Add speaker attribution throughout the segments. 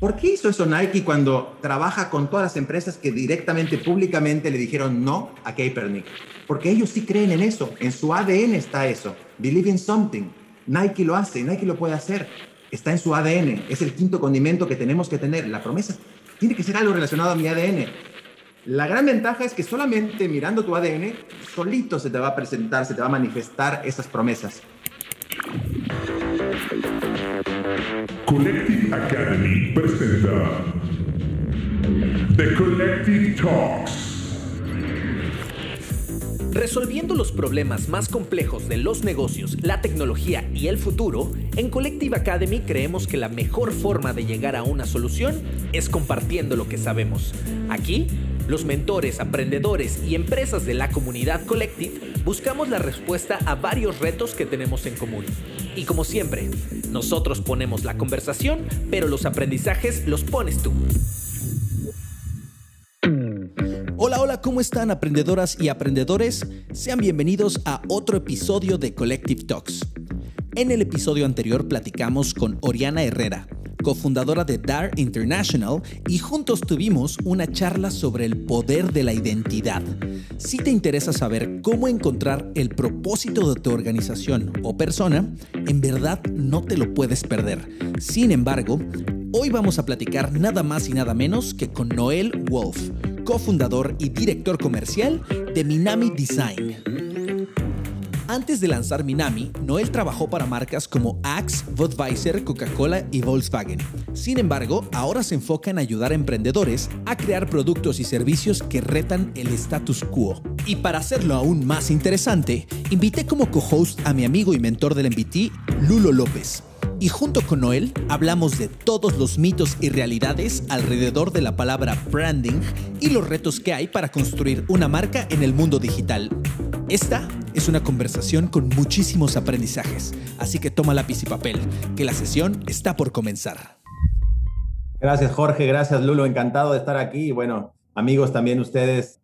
Speaker 1: ¿Por qué hizo eso Nike cuando trabaja con todas las empresas que directamente, públicamente le dijeron no a Kaepernick? Porque ellos sí creen en eso, en su ADN está eso. Believe in something. Nike lo hace, Nike lo puede hacer. Está en su ADN, es el quinto condimento que tenemos que tener. La promesa tiene que ser algo relacionado a mi ADN. La gran ventaja es que solamente mirando tu ADN, solito se te va a presentar, se te va a manifestar esas promesas.
Speaker 2: Collective Academy presenta The Collective Talks.
Speaker 3: Resolviendo los problemas más complejos de los negocios, la tecnología y el futuro, en Collective Academy creemos que la mejor forma de llegar a una solución es compartiendo lo que sabemos. Aquí, los mentores, aprendedores y empresas de la comunidad Collective buscamos la respuesta a varios retos que tenemos en común. Y como siempre, nosotros ponemos la conversación, pero los aprendizajes los pones tú. Hola, hola, ¿cómo están aprendedoras y aprendedores? Sean bienvenidos a otro episodio de Collective Talks. En el episodio anterior platicamos con Oriana Herrera, cofundadora de DAR International, y juntos tuvimos una charla sobre el poder de la identidad. Si te interesa saber cómo encontrar el propósito de tu organización o persona, en verdad no te lo puedes perder. Sin embargo, hoy vamos a platicar nada más y nada menos que con Noel Wolf, cofundador y director comercial de Minami Design. Antes de lanzar Minami, Noel trabajó para marcas como Axe, Budweiser, Coca-Cola y Volkswagen. Sin embargo, ahora se enfoca en ayudar a emprendedores a crear productos y servicios que retan el status quo. Y para hacerlo aún más interesante, invité como co-host a mi amigo y mentor del MBT, Lulo López. Y junto con Noel hablamos de todos los mitos y realidades alrededor de la palabra branding y los retos que hay para construir una marca en el mundo digital. Esta es una conversación con muchísimos aprendizajes, así que toma lápiz y papel, que la sesión está por comenzar.
Speaker 1: Gracias Jorge, gracias Lulo, encantado de estar aquí. Y bueno, amigos también ustedes,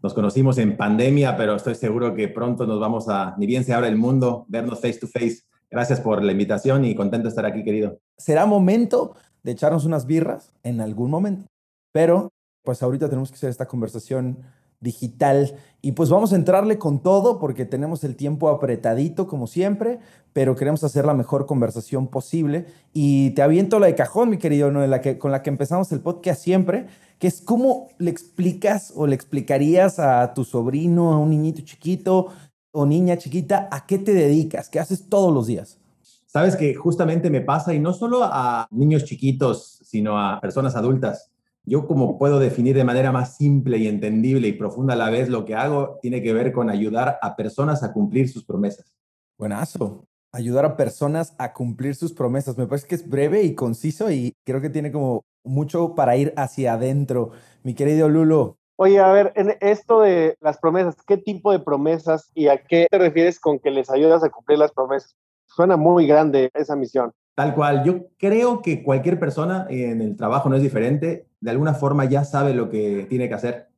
Speaker 1: nos conocimos en pandemia, pero estoy seguro que pronto nos vamos a, ni bien se abre el mundo, vernos face to face. Gracias por la invitación y contento de estar aquí, querido.
Speaker 4: Será momento de echarnos unas birras en algún momento, pero pues ahorita tenemos que hacer esta conversación digital. Y pues vamos a entrarle con todo porque tenemos el tiempo apretadito como siempre, pero queremos hacer la mejor conversación posible. Y te aviento la de cajón, mi querido, ¿no? la con la que empezamos el podcast siempre, que es cómo le explicas o le explicarías a tu sobrino, a un niñito chiquito o niña chiquita, a qué te dedicas, qué haces todos los días.
Speaker 1: Sabes que justamente me pasa y no solo a niños chiquitos, sino a personas adultas yo como puedo definir de manera más simple y entendible y profunda a la vez lo que hago, tiene que ver con ayudar a personas a cumplir sus promesas.
Speaker 4: Buenazo. Ayudar a personas a cumplir sus promesas. Me parece que es breve y conciso y creo que tiene como mucho para ir hacia adentro. Mi querido Lulo.
Speaker 5: Oye, a ver, en esto de las promesas, ¿qué tipo de promesas y a qué te refieres con que les ayudas a cumplir las promesas? Suena muy grande esa misión.
Speaker 1: Tal cual, yo creo que cualquier persona en el trabajo no es diferente, de alguna forma ya sabe lo que tiene que hacer,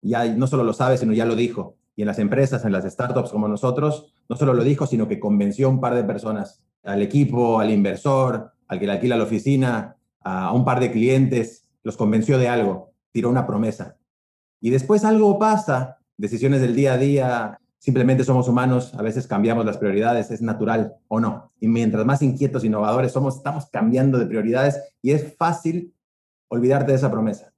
Speaker 1: ya no solo lo sabe, sino ya lo dijo. Y en las empresas, en las startups como nosotros, no solo lo dijo, sino que convenció a un par de personas, al equipo, al inversor, al que le alquila la oficina, a un par de clientes, los convenció de algo, tiró una promesa. Y después algo pasa, decisiones del día a día, Simplemente somos humanos, a veces cambiamos las prioridades, es natural o no. Y mientras más inquietos, innovadores somos, estamos cambiando de prioridades y es fácil olvidarte de esa promesa.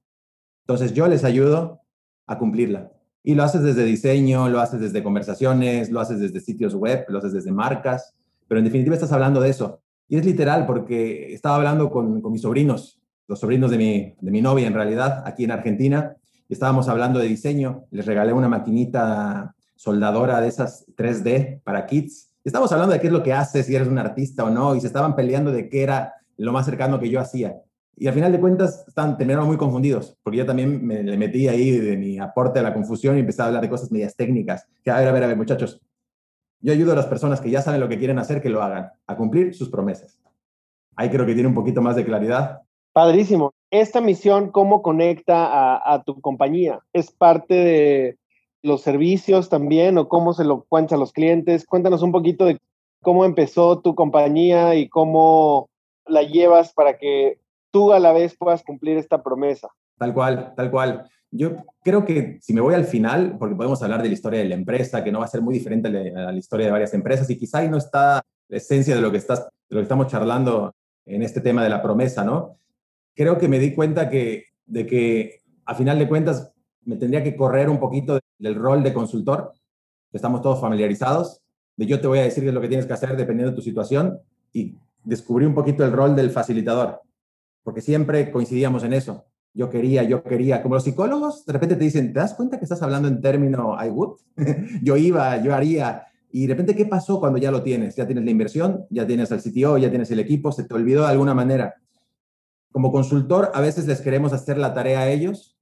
Speaker 1: Entonces yo les ayudo a cumplirla. Y lo haces desde diseño, lo haces desde conversaciones, lo haces desde sitios web, lo haces desde marcas, pero en definitiva estás hablando de eso. Y es literal porque estaba hablando con, con mis sobrinos, los sobrinos de mi, de mi novia en realidad, aquí en Argentina, y estábamos hablando de diseño. Les regalé una maquinita soldadora de esas 3D para kids. Estamos hablando de qué es lo que haces, si eres un artista o no, y se estaban peleando de qué era lo más cercano que yo hacía. Y al final de cuentas están, terminaron muy confundidos, porque yo también me le metí ahí de mi aporte a la confusión y empecé a hablar de cosas medias técnicas. Que, a ver, a ver, a ver, muchachos. Yo ayudo a las personas que ya saben lo que quieren hacer que lo hagan, a cumplir sus promesas. Ahí creo que tiene un poquito más de claridad.
Speaker 5: Padrísimo. Esta misión, ¿cómo conecta a, a tu compañía? ¿Es parte de, los servicios también o cómo se lo cuentan a los clientes. Cuéntanos un poquito de cómo empezó tu compañía y cómo la llevas para que tú a la vez puedas cumplir esta promesa.
Speaker 1: Tal cual, tal cual. Yo creo que si me voy al final, porque podemos hablar de la historia de la empresa, que no va a ser muy diferente a la historia de varias empresas, y quizá ahí no está la esencia de lo que, estás, de lo que estamos charlando en este tema de la promesa, ¿no? Creo que me di cuenta que, de que, a final de cuentas, me tendría que correr un poquito del rol de consultor, que estamos todos familiarizados, de yo te voy a decir qué es lo que tienes que hacer dependiendo de tu situación, y descubrí un poquito el rol del facilitador, porque siempre coincidíamos en eso yo quería, yo quería. Como los psicólogos, de repente te dicen, ¿te das cuenta que estás hablando en término I would? yo iba, yo haría. Y de repente, ¿qué pasó cuando ya lo tienes? Ya tienes la inversión, ya tienes el CTO, ya tienes el equipo, se te olvidó de alguna manera. Como consultor, a veces les queremos hacer la tarea a ellos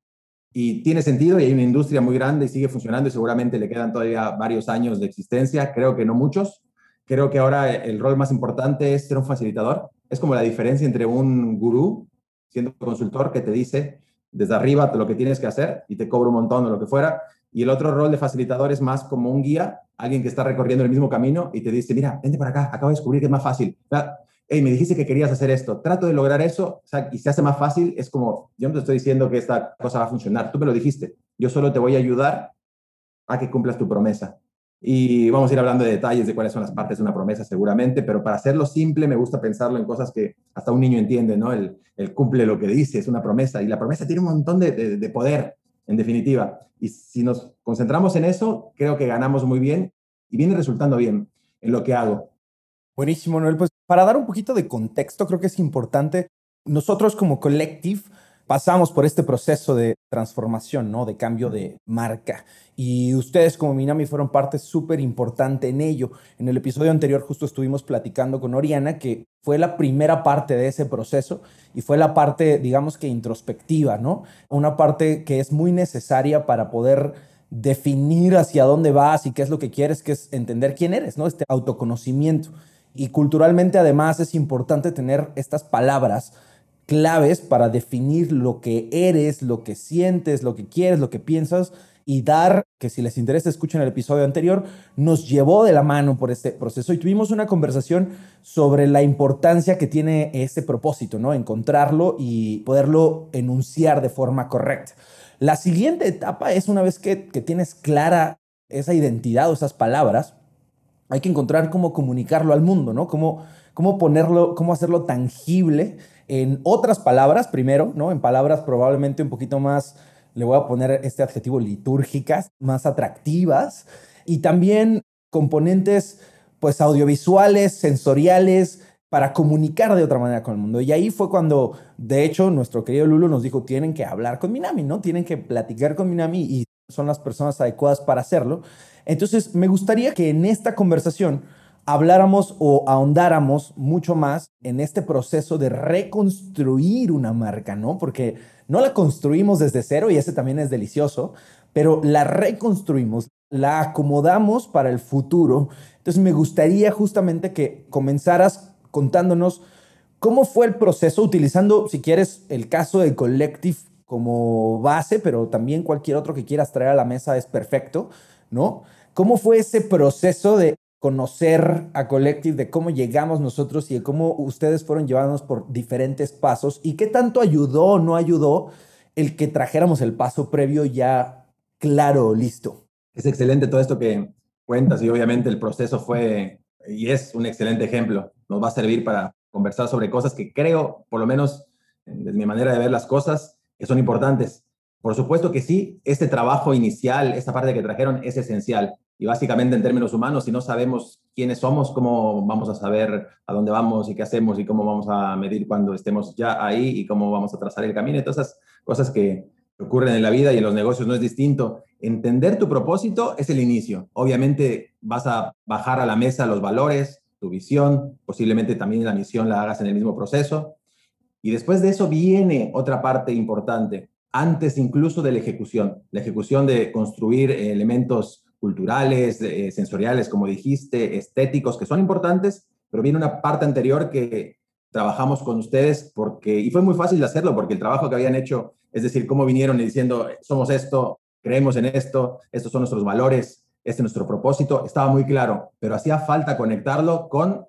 Speaker 1: y tiene sentido y hay una industria muy grande y sigue funcionando y seguramente le quedan todavía varios años de existencia, creo que no muchos. Creo que ahora el rol más importante es ser un facilitador. Es como la diferencia entre un gurú siendo consultor que te dice desde arriba lo que tienes que hacer y te cobra un montón o lo que fuera. Y el otro rol de facilitador es más como un guía, alguien que está recorriendo el mismo camino y te dice, mira, vente para acá, acabo de descubrir que es más fácil. Hey, me dijiste que querías hacer esto, trato de lograr eso, y se hace más fácil, es como, yo no te estoy diciendo que esta cosa va a funcionar, tú me lo dijiste, yo solo te voy a ayudar a que cumplas tu promesa. Y vamos a ir hablando de detalles de cuáles son las partes de una promesa seguramente, pero para hacerlo simple me gusta pensarlo en cosas que hasta un niño entiende, ¿no? El, cumple lo que dice, es una promesa y la promesa tiene un montón de, de, poder, en definitiva. Y si nos concentramos en eso, creo que ganamos muy bien y viene resultando bien en lo que hago.
Speaker 3: Buenísimo, Noel. Pues para dar un poquito de contexto, creo que es importante, nosotros como collective pasamos por este proceso de transformación, ¿no? De cambio de marca. Y ustedes como Minami fueron parte súper importante en ello. En el episodio anterior justo estuvimos platicando con Oriana, que fue la primera parte de ese proceso y fue la parte, digamos que introspectiva, ¿no? Una parte que es muy necesaria para poder definir hacia dónde vas y qué es lo que quieres, que es entender quién eres, ¿no? Este autoconocimiento. Y culturalmente además es importante tener estas palabras claves para definir lo que eres, lo que sientes, lo que quieres, lo que piensas y dar, que si les interesa escuchen el episodio anterior, nos llevó de la mano por este proceso y tuvimos una conversación sobre la importancia que tiene este propósito, ¿no? Encontrarlo y poderlo enunciar de forma correcta. La siguiente etapa es una vez que, que tienes clara esa identidad o esas palabras, hay que encontrar cómo comunicarlo al mundo, ¿no? Cómo, cómo ponerlo, cómo hacerlo tangible en otras palabras, primero, ¿no? En palabras probablemente un poquito más, le voy a poner este adjetivo, litúrgicas, más atractivas, y también componentes, pues, audiovisuales, sensoriales, para comunicar de otra manera con el mundo. Y ahí fue cuando, de hecho, nuestro querido Lulu nos dijo, tienen que hablar con Minami, ¿no? Tienen que platicar con Minami y son las personas adecuadas para hacerlo. Entonces, me gustaría que en esta conversación habláramos o ahondáramos mucho más en este proceso de reconstruir una marca, ¿no? Porque no la construimos desde cero y ese también es delicioso, pero la reconstruimos, la acomodamos para el futuro. Entonces me gustaría justamente que comenzaras contándonos cómo fue el proceso, utilizando, si quieres, el caso de Collective como base, pero también cualquier otro que quieras traer a la mesa es perfecto, ¿no? ¿Cómo fue ese proceso de conocer a Collective, de cómo llegamos nosotros y de cómo ustedes fueron llevándonos por diferentes pasos y qué tanto ayudó o no ayudó el que trajéramos el paso previo ya claro, listo.
Speaker 1: Es excelente todo esto que cuentas y obviamente el proceso fue y es un excelente ejemplo. Nos va a servir para conversar sobre cosas que creo, por lo menos desde mi manera de ver las cosas, que son importantes. Por supuesto que sí, este trabajo inicial, esta parte que trajeron es esencial. Y básicamente en términos humanos, si no sabemos quiénes somos, ¿cómo vamos a saber a dónde vamos y qué hacemos y cómo vamos a medir cuando estemos ya ahí y cómo vamos a trazar el camino? Y todas esas cosas que ocurren en la vida y en los negocios no es distinto. Entender tu propósito es el inicio. Obviamente vas a bajar a la mesa los valores, tu visión, posiblemente también la misión la hagas en el mismo proceso. Y después de eso viene otra parte importante, antes incluso de la ejecución, la ejecución de construir elementos culturales, eh, sensoriales, como dijiste, estéticos, que son importantes, pero viene una parte anterior que trabajamos con ustedes porque, y fue muy fácil de hacerlo porque el trabajo que habían hecho, es decir, cómo vinieron y diciendo, somos esto, creemos en esto, estos son nuestros valores, este es nuestro propósito, estaba muy claro, pero hacía falta conectarlo con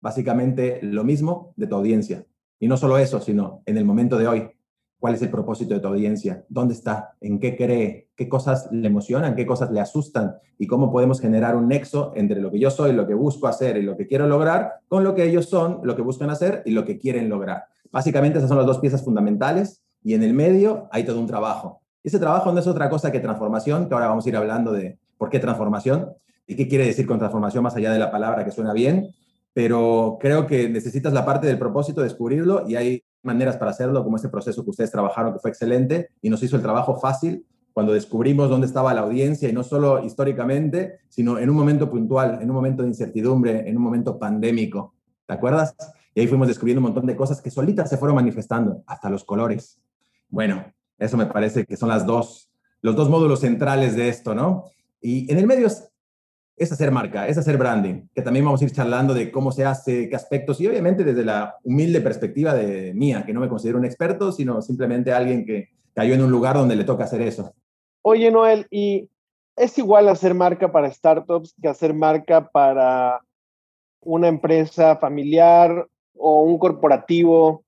Speaker 1: básicamente lo mismo de tu audiencia. Y no solo eso, sino en el momento de hoy. ¿Cuál es el propósito de tu audiencia? ¿Dónde está? ¿En qué cree? ¿Qué cosas le emocionan? ¿Qué cosas le asustan? ¿Y cómo podemos generar un nexo entre lo que yo soy, lo que busco hacer y lo que quiero lograr, con lo que ellos son, lo que buscan hacer y lo que quieren lograr? Básicamente esas son las dos piezas fundamentales y en el medio hay todo un trabajo. Ese trabajo no es otra cosa que transformación, que ahora vamos a ir hablando de por qué transformación y qué quiere decir con transformación más allá de la palabra que suena bien, pero creo que necesitas la parte del propósito, descubrirlo y hay maneras para hacerlo, como este proceso que ustedes trabajaron, que fue excelente y nos hizo el trabajo fácil cuando descubrimos dónde estaba la audiencia y no solo históricamente, sino en un momento puntual, en un momento de incertidumbre, en un momento pandémico. ¿Te acuerdas? Y ahí fuimos descubriendo un montón de cosas que solitas se fueron manifestando, hasta los colores. Bueno, eso me parece que son las dos, los dos módulos centrales de esto, ¿no? Y en el medio es, hacer marca, es hacer branding, que también vamos a ir charlando de cómo se hace, qué aspectos, y obviamente desde la humilde perspectiva de mía, que no me considero un experto, sino simplemente alguien que cayó en un lugar donde le toca hacer eso.
Speaker 5: Oye, Noel, ¿y es igual hacer marca para startups que hacer marca para una empresa familiar o un corporativo?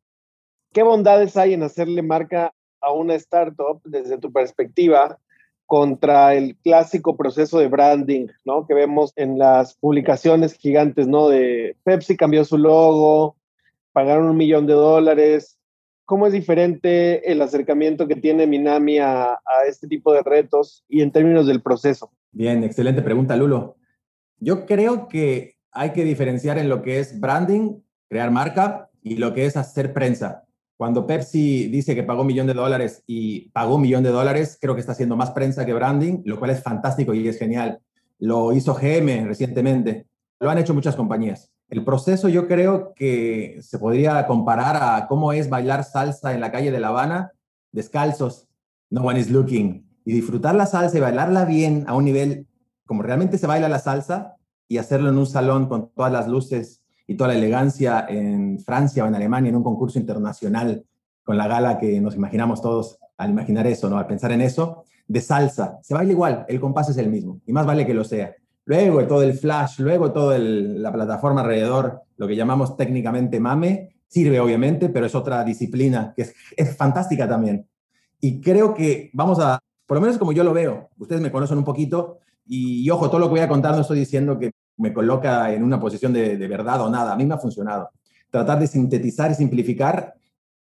Speaker 5: ¿Qué bondades hay en hacerle marca a una startup desde tu perspectiva contra el clásico proceso de branding, ¿no? Que vemos en las publicaciones gigantes, ¿no? De Pepsi cambió su logo, pagaron un millón de dólares. ¿Cómo es diferente el acercamiento que tiene Minami a, a este tipo de retos y en términos del proceso?
Speaker 1: Bien, excelente pregunta, Lulo. Yo creo que hay que diferenciar en lo que es branding, crear marca, y lo que es hacer prensa. Cuando Pepsi dice que pagó un millón de dólares y pagó un millón de dólares, creo que está haciendo más prensa que branding, lo cual es fantástico y es genial. Lo hizo GM recientemente, lo han hecho muchas compañías. El proceso yo creo que se podría comparar a cómo es bailar salsa en la calle de La Habana descalzos, no one is looking, y disfrutar la salsa y bailarla bien a un nivel como realmente se baila la salsa y hacerlo en un salón con todas las luces y toda la elegancia en Francia o en Alemania en un concurso internacional con la gala que nos imaginamos todos al imaginar eso, ¿no? Al pensar en eso, de salsa. Se baila igual, el compás es el mismo y más vale que lo sea. Luego todo el flash, luego toda la plataforma alrededor, lo que llamamos técnicamente mame, sirve obviamente, pero es otra disciplina que es, fantástica también. Y creo que vamos a, por lo menos como yo lo veo, ustedes me conocen un poquito y, y ojo, todo lo que voy a contar no estoy diciendo que me coloca en una posición de, verdad o nada. A mí me ha funcionado. Tratar de sintetizar y simplificar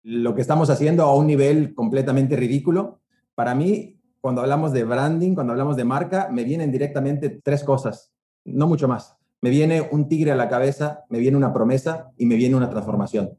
Speaker 1: lo que estamos haciendo a un nivel completamente ridículo. Para mí, cuando hablamos de branding, cuando hablamos de marca, me vienen directamente tres cosas, no mucho más. Me viene un tigre a la cabeza, me viene una promesa y me viene una transformación.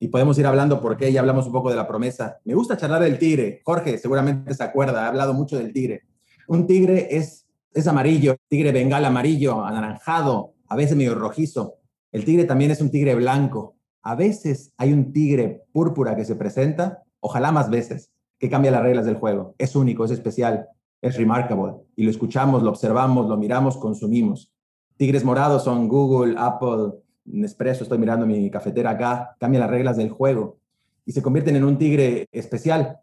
Speaker 1: Y podemos ir hablando por qué, ya hablamos un poco de la promesa. Me gusta charlar del tigre. Jorge seguramente se acuerda, ha hablado mucho del tigre. Un tigre es es amarillo, tigre bengal amarillo, anaranjado, a veces medio rojizo. El tigre también es un tigre blanco. A veces hay un tigre púrpura que se presenta, ojalá más veces, que cambia las reglas del juego. Es único, es especial, es remarkable. Y lo escuchamos, lo observamos, lo miramos, consumimos. Tigres morados son Google, Apple, Nespresso, estoy mirando mi cafetera acá, cambia las reglas del juego y se convierten en un tigre especial.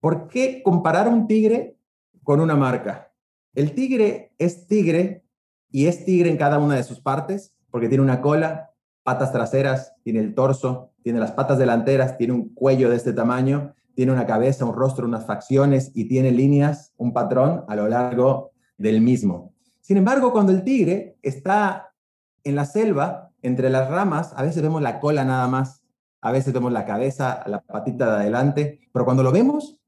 Speaker 1: ¿Por qué comparar un tigre con una marca? El tigre es tigre y es tigre en cada una de sus partes porque tiene una cola, patas traseras, tiene el torso, tiene las patas delanteras, tiene un cuello de este tamaño, tiene una cabeza, un rostro, unas facciones y tiene líneas, un patrón a lo largo del mismo. Sin embargo, cuando el tigre está en la selva, entre las ramas, a veces vemos la cola nada más, a veces vemos la cabeza, la patita de adelante, pero cuando lo vemos,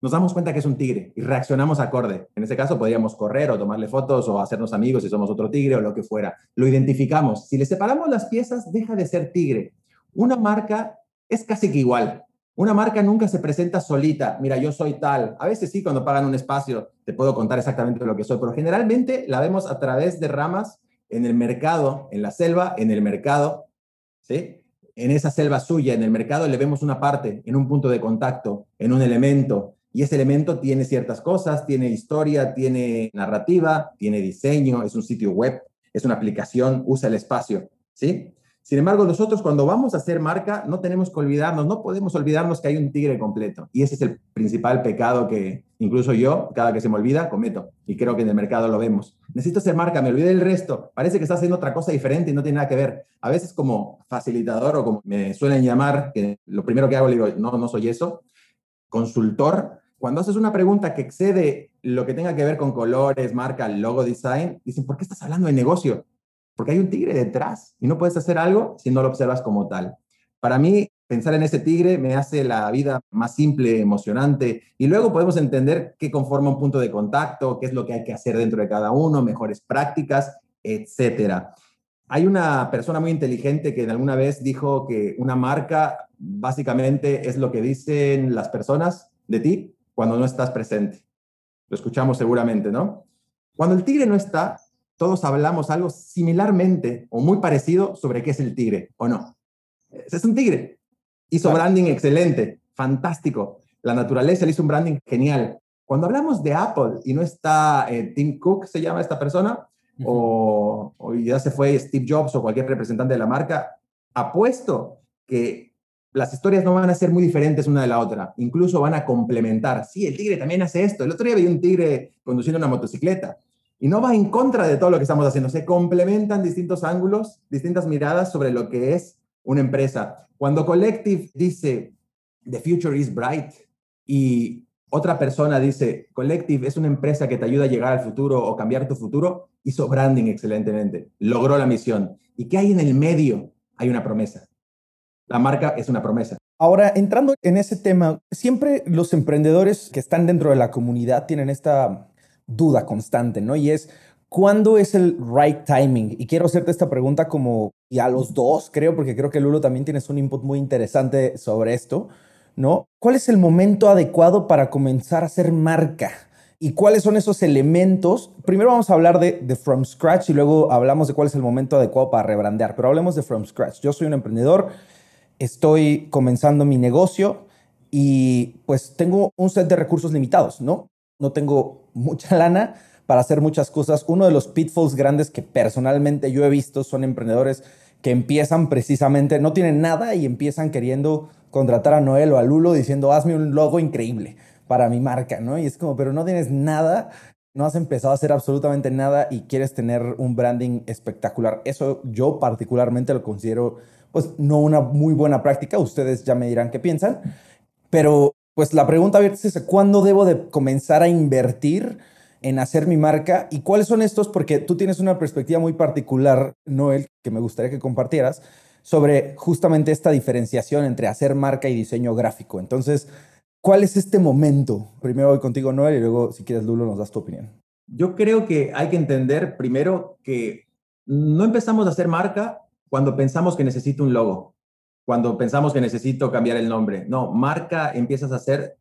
Speaker 1: nos damos cuenta que es un tigre y reaccionamos acorde. En ese caso podríamos correr o tomarle fotos o hacernos amigos si somos otro tigre o lo que fuera. Lo identificamos. Si le separamos las piezas, deja de ser tigre. Una marca es casi que igual. Una marca nunca se presenta solita. Mira, yo soy tal. A veces sí, cuando pagan un espacio, te puedo contar exactamente lo que soy, pero generalmente la vemos a través de ramas en el mercado, en la selva, en el mercado, ¿sí? En esa selva suya, en el mercado, le vemos una parte, en un punto de contacto, en un elemento, y ese elemento tiene ciertas cosas, tiene historia, tiene narrativa, tiene diseño, es un sitio web, es una aplicación, usa el espacio, ¿sí? Sin embargo, nosotros cuando vamos a hacer marca, no tenemos que olvidarnos, no podemos olvidarnos que hay un tigre completo. Y ese es el principal pecado que incluso yo, cada que se me olvida, cometo. Y creo que en el mercado lo vemos. Necesito hacer marca, me olvidé del resto. Parece que está haciendo otra cosa diferente y no tiene nada que ver. A veces como facilitador o como me suelen llamar, que lo primero que hago le digo, no, no soy eso, consultor. Cuando haces una pregunta que excede lo que tenga que ver con colores, marca, logo, design, dicen, ¿por qué estás hablando de negocio? porque hay un tigre detrás y no puedes hacer algo si no lo observas como tal. Para mí, pensar en ese tigre me hace la vida más simple, emocionante, y luego podemos entender qué conforma un punto de contacto, qué es lo que hay que hacer dentro de cada uno, mejores prácticas, etcétera. Hay una persona muy inteligente que alguna vez dijo que una marca básicamente es lo que dicen las personas de ti cuando no estás presente. Lo escuchamos seguramente, ¿no? Cuando el tigre no está, todos hablamos algo similarmente o muy parecido sobre qué es el tigre, ¿o no? Es un tigre. Hizo branding excelente, fantástico. La naturaleza le hizo un branding genial. Cuando hablamos de Apple y no está eh, Tim Cook, se llama esta persona, o, ya se fue Steve Jobs o cualquier representante de la marca, apuesto que las historias no van a ser muy diferentes una de la otra, incluso van a complementar. Sí, el tigre también hace esto. El otro día vi un tigre conduciendo una motocicleta y no va en contra de todo lo que estamos haciendo. Se complementan distintos ángulos, distintas miradas sobre lo que es una empresa. Cuando Collective dice, The future is bright, y otra persona dice, Collective es una empresa que te ayuda a llegar al futuro o cambiar tu futuro, hizo branding excelentemente, logró la misión. ¿Y qué hay en el medio? Hay una promesa. La marca es una promesa.
Speaker 3: Ahora, entrando en ese tema, siempre los emprendedores que están dentro de la comunidad tienen esta duda constante, ¿no? Y es, ¿cuándo es el right timing? Y quiero hacerte esta pregunta como, y a los dos, creo, porque creo que Lulo también tienes un input muy interesante sobre esto, ¿no? ¿Cuál es el momento adecuado para comenzar a hacer marca? ¿Y cuáles son esos elementos? Primero vamos a hablar de, de, From Scratch y luego hablamos de cuál es el momento adecuado para rebrandear, pero hablemos de From Scratch. Yo soy un emprendedor, estoy comenzando mi negocio y pues tengo un set de recursos limitados, ¿no? no tengo mucha lana para hacer muchas cosas. Uno de los pitfalls grandes que personalmente yo he visto son emprendedores que empiezan precisamente, no tienen nada y empiezan queriendo contratar a Noel o a Lulo diciendo, hazme un logo increíble para mi marca, ¿no? Y es como, pero no tienes nada, no has empezado a hacer absolutamente nada y quieres tener un branding espectacular. Eso yo particularmente lo considero, pues, no una muy buena práctica. Ustedes ya me dirán qué piensan, pero pues la pregunta abierta es ¿cuándo debo de comenzar a invertir en hacer mi marca? ¿Y cuáles son estos? Porque tú tienes una perspectiva muy particular, Noel, que me gustaría que compartieras sobre justamente esta diferenciación entre hacer marca y diseño gráfico. Entonces, ¿cuál es este momento? Primero voy contigo, Noel, y luego, si quieres, Lulo, nos das tu opinión.
Speaker 1: Yo creo que hay que entender primero que no empezamos a hacer marca cuando pensamos que necesito un logo cuando pensamos que necesito cambiar el nombre. No, marca empiezas a hacer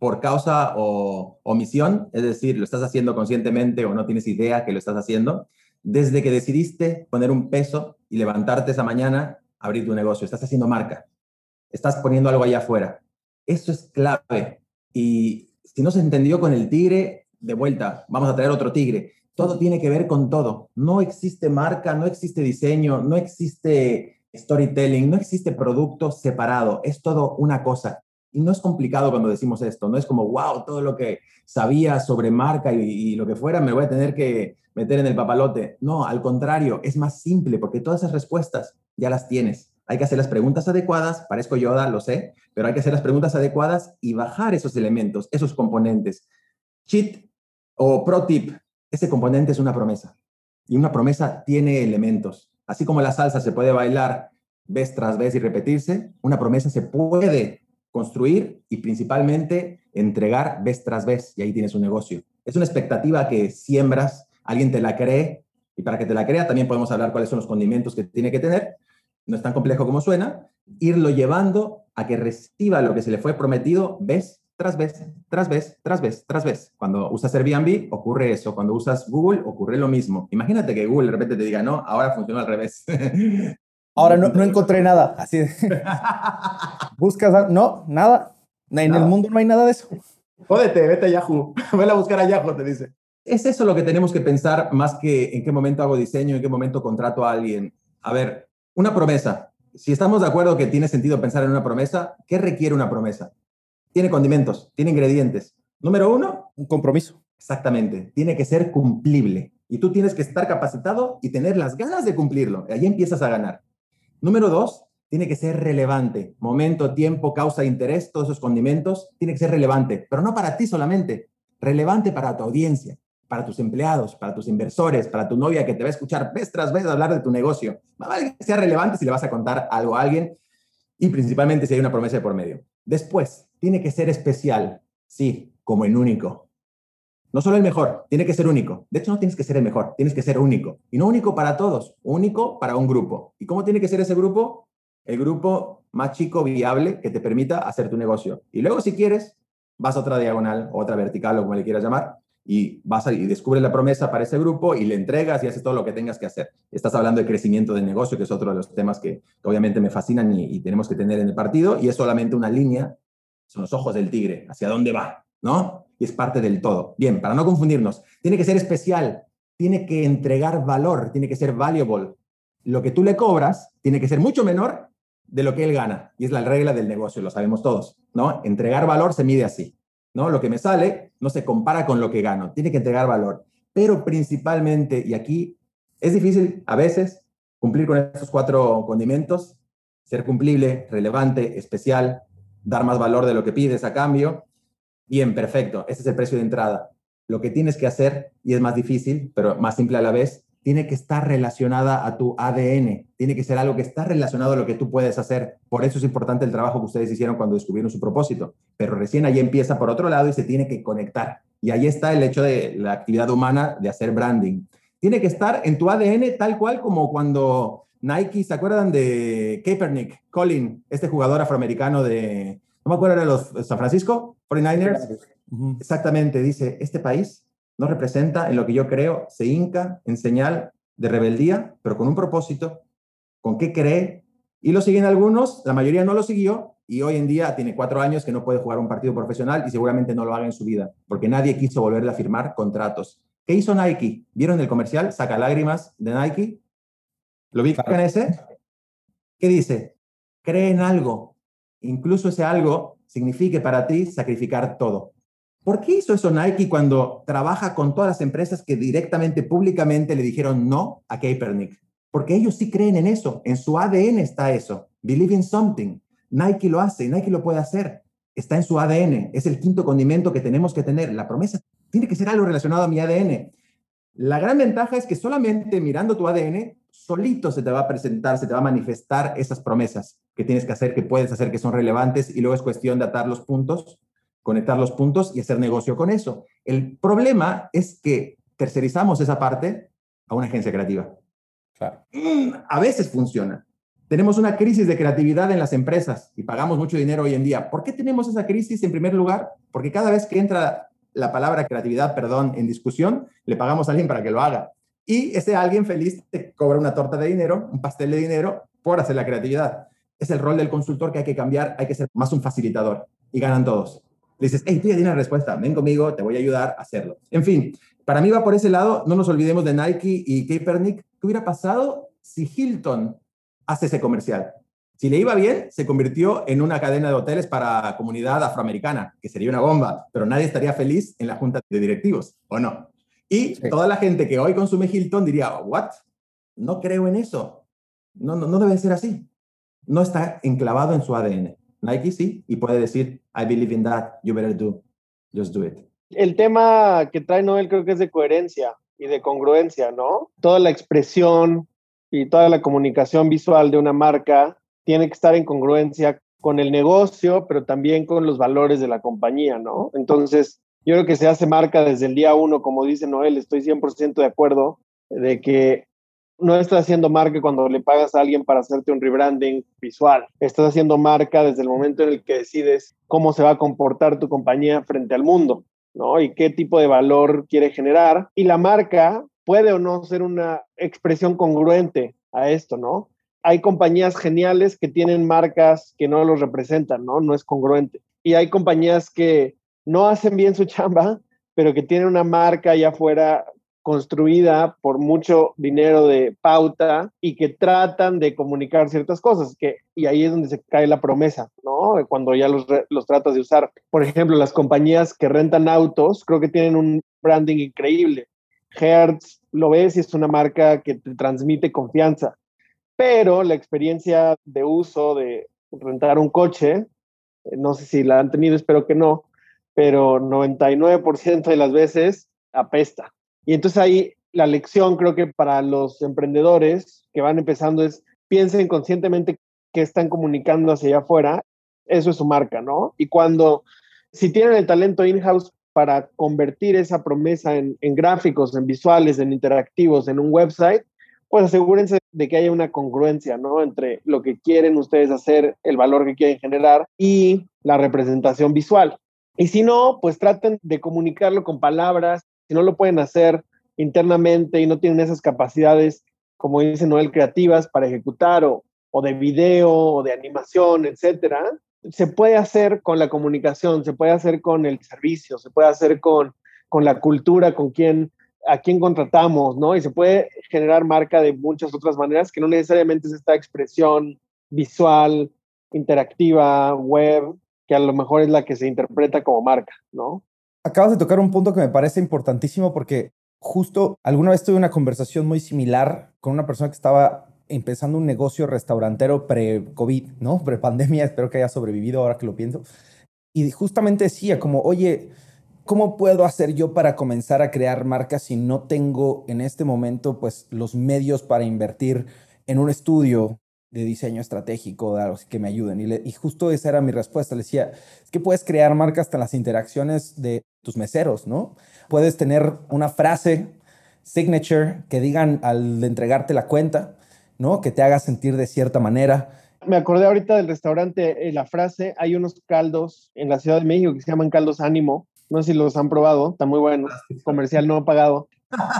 Speaker 1: por causa o omisión, es decir, lo estás haciendo conscientemente o no tienes idea que lo estás haciendo, desde que decidiste poner un peso y levantarte esa mañana, abrir tu negocio. Estás haciendo marca, estás poniendo algo allá afuera. Eso es clave. Y si no se entendió con el tigre, de vuelta, vamos a traer otro tigre. Todo tiene que ver con todo. No existe marca, no existe diseño, no existe storytelling, no existe producto separado, es todo una cosa. Y no es complicado cuando decimos esto, no es como, wow, todo lo que sabía sobre marca y, lo que fuera me voy a tener que meter en el papalote. No, al contrario, es más simple porque todas esas respuestas ya las tienes. Hay que hacer las preguntas adecuadas, parezco Yoda, lo sé, pero hay que hacer las preguntas adecuadas y bajar esos elementos, esos componentes. Cheat o pro tip, ese componente es una promesa. Y una promesa tiene elementos. Así como la salsa se puede bailar vez tras vez y repetirse, una promesa se puede construir y principalmente entregar vez tras vez y ahí tienes un negocio. Es una expectativa que siembras, alguien te la cree y para que te la crea también podemos hablar cuáles son los condimentos que tiene que tener. No es tan complejo como suena. Irlo llevando a que reciba lo que se le fue prometido vez tras vez, tras vez, tras vez, tras vez. Cuando usas Airbnb ocurre eso, cuando usas Google ocurre lo mismo. Imagínate que Google de repente te diga, no, ahora funciona al revés.
Speaker 3: Ahora no, no encontré nada, así Buscas, no, nada. En el mundo no hay nada de eso.
Speaker 1: Jódete, vete a Yahoo. Vete a buscar a Yahoo, te dice. Es eso lo que tenemos que pensar más que en qué momento hago diseño, en qué momento contrato a alguien. A ver, Una promesa. Si estamos de acuerdo que tiene sentido pensar en una promesa, ¿qué requiere una promesa? Tiene condimentos, tiene ingredientes. Número uno.
Speaker 3: Un compromiso.
Speaker 1: Exactamente. Tiene que ser cumplible. Y tú tienes que estar capacitado y tener las ganas de cumplirlo. Ahí empiezas a ganar. Número dos, tiene que ser relevante. Momento, tiempo, causa, interés, todos esos condimentos, tiene que ser relevante, pero no para ti solamente, relevante para tu audiencia, para tus empleados, para tus inversores, para tu novia que te va a escuchar vez tras vez hablar de tu negocio. Vale que sea relevante si le vas a contar algo a alguien y principalmente si hay una promesa de por medio. Después, tiene que ser especial, sí, como en único. No solo el mejor, tiene que ser único. De hecho, no tienes que ser el mejor, tienes que ser único. Y no único para todos, único para un grupo. ¿Y cómo tiene que ser ese grupo? El grupo más chico, viable, que te permita hacer tu negocio. Y luego, si quieres, vas a otra diagonal, otra vertical, o como le quieras llamar, y vas y descubres la promesa para ese grupo y le entregas y haces todo lo que tengas que hacer. Estás hablando de crecimiento del negocio, que es otro de los temas que, obviamente me fascinan y, y tenemos que tener en el partido, y es solamente una línea, son los ojos del tigre, hacia dónde va, ¿no? y es parte del todo. Bien, para no confundirnos, tiene que ser especial, tiene que entregar valor, tiene que ser valuable. Lo que tú le cobras tiene que ser mucho menor de lo que él gana. Y es la regla del negocio, lo sabemos todos, ¿no? Entregar valor se mide así, ¿no? Lo que me sale no se compara con lo que gano, tiene que entregar valor. Pero principalmente, y aquí es difícil a veces cumplir con estos cuatro condimentos, ser cumplible, relevante, especial, dar más valor de lo que pides a cambio Bien, perfecto. Ese es el precio de entrada. Lo que tienes que hacer, y es más difícil, pero más simple a la vez, tiene que estar relacionada a tu ADN. Tiene que ser algo que está relacionado a lo que tú puedes hacer. Por eso es importante el trabajo que ustedes hicieron cuando descubrieron su propósito. Pero recién ahí empieza por otro lado y se tiene que conectar. Y ahí está el hecho de la actividad humana de hacer branding. Tiene que estar en tu ADN tal cual como cuando Nike, ¿se acuerdan de Kaepernick, Colin, este jugador afroamericano de, no me acuerdo de los San Francisco, 49ers. Exactamente, dice, este país no representa en lo que yo creo, se hinca en señal de rebeldía, pero con un propósito, con qué cree. Y lo siguen algunos, la mayoría no lo siguió y hoy en día tiene cuatro años que no puede jugar un partido profesional y seguramente no lo haga en su vida, porque nadie quiso volverle a firmar contratos. ¿Qué hizo Nike? ¿Vieron el comercial? Saca lágrimas de Nike. ¿Lo vi en ese? ¿Qué dice? Cree en algo, incluso ese algo signifique para ti sacrificar todo. ¿Por qué hizo eso Nike cuando trabaja con todas las empresas que directamente, públicamente le dijeron no a Kaepernick? Porque ellos sí creen en eso, en su ADN está eso. Believe in something. Nike lo hace, Nike lo puede hacer. Está en su ADN, es el quinto condimento que tenemos que tener. La promesa tiene que ser algo relacionado a mi ADN. La gran ventaja es que solamente mirando tu ADN solito se te va a presentar, se te va a manifestar esas promesas que tienes que hacer, que puedes hacer, que son relevantes y luego es cuestión de atar los puntos, conectar los puntos y hacer negocio con eso. El problema es que tercerizamos esa parte a una agencia creativa. Mm, a veces funciona. Tenemos una crisis de creatividad en las empresas y pagamos mucho dinero hoy en día. ¿Por qué tenemos esa crisis en primer lugar? Porque cada vez que entra la palabra creatividad, perdón, en discusión, le pagamos a alguien para que lo haga. Y ese alguien feliz te cobra una torta de dinero, un pastel de dinero por hacer la creatividad. Es el rol del consultor que hay que cambiar, hay que ser más un facilitador y ganan todos. Le dices, hey, tú ya tienes la respuesta, ven conmigo, te voy a ayudar a hacerlo. En fin, para mí va por ese lado, no nos olvidemos de Nike y Kaepernick. ¿Qué hubiera pasado si Hilton hace ese comercial? Si le iba bien, se convirtió en una cadena de hoteles para comunidad afroamericana, que sería una bomba, pero nadie estaría feliz en la junta de directivos, ¿o no? Y toda la gente que hoy consume Hilton diría, ¿what? No creo en eso. No, no, no debe ser así. No está enclavado en su ADN. Nike sí, y puede decir, I believe in that, you better do, just do it.
Speaker 5: El tema que trae Noel creo que es de coherencia y de congruencia, ¿no? Toda la expresión y toda la comunicación visual de una marca tiene que estar en congruencia con el negocio, pero también con los valores de la compañía, ¿no? Entonces, yo creo que se hace marca desde el día uno, como dice Noel, estoy 100% de acuerdo de que no estás haciendo marca cuando le pagas a alguien para hacerte un rebranding visual. Estás haciendo marca desde el momento en el que decides cómo se va a comportar tu compañía frente al mundo, ¿no? Y qué tipo de valor quiere generar. Y la marca puede o no ser una expresión congruente a esto, ¿no? Hay compañías geniales que tienen marcas que no los representan, ¿no? No es congruente. Y hay compañías que no hacen bien su chamba, pero que tienen una marca allá afuera construida por mucho dinero de pauta y que tratan de comunicar ciertas cosas, que, y ahí es donde se cae la promesa, ¿no? Cuando ya los, los tratas de usar. Por ejemplo, las compañías que rentan autos, creo que tienen un branding increíble. Hertz, lo ves y es una marca que te transmite confianza, pero la experiencia de uso de rentar un coche, eh, no sé si la han tenido, espero que no, pero 99% de las veces apesta. Y entonces ahí la lección creo que para los emprendedores que van empezando es piensen conscientemente qué están comunicando hacia allá afuera, eso es su marca, ¿no? Y cuando, si tienen el talento in-house para convertir esa promesa en, en, gráficos, en visuales, en interactivos, en un website, pues asegúrense de que haya una congruencia, ¿no? Entre lo que quieren ustedes hacer, el valor que quieren generar y la representación visual. Y si no, pues traten de comunicarlo con palabras, si no lo pueden hacer internamente y no tienen esas capacidades, como dice Noel, creativas para ejecutar o, o de video o de animación, etcétera, se puede hacer con la comunicación, se puede hacer con el servicio, se puede hacer con, con la cultura, con quién, a quién contratamos, ¿no? Y se puede generar marca de muchas otras maneras que no necesariamente es esta expresión visual, interactiva, web, que a lo mejor es la que se interpreta como marca, ¿no?
Speaker 3: Acabas de tocar un punto que me parece importantísimo porque justo alguna vez tuve una conversación muy similar con una persona que estaba empezando un negocio restaurantero pre-COVID, ¿no? Pre-pandemia, espero que haya sobrevivido ahora que lo pienso. Y justamente decía como, oye, ¿cómo puedo hacer yo para comenzar a crear marcas si no tengo en este momento pues los medios para invertir en un estudio de diseño estratégico, de algo que me ayuden? Y, y justo esa era mi respuesta. Le decía, es que puedes crear marcas hasta las interacciones de tus meseros, ¿no? Puedes tener una frase signature que digan al entregarte la cuenta, ¿no? Que te haga sentir de cierta manera.
Speaker 5: Me acordé ahorita del restaurante, eh, la frase, hay unos caldos en la Ciudad de México que se llaman caldos ánimo, no sé si los han probado, está muy bueno, comercial no pagado,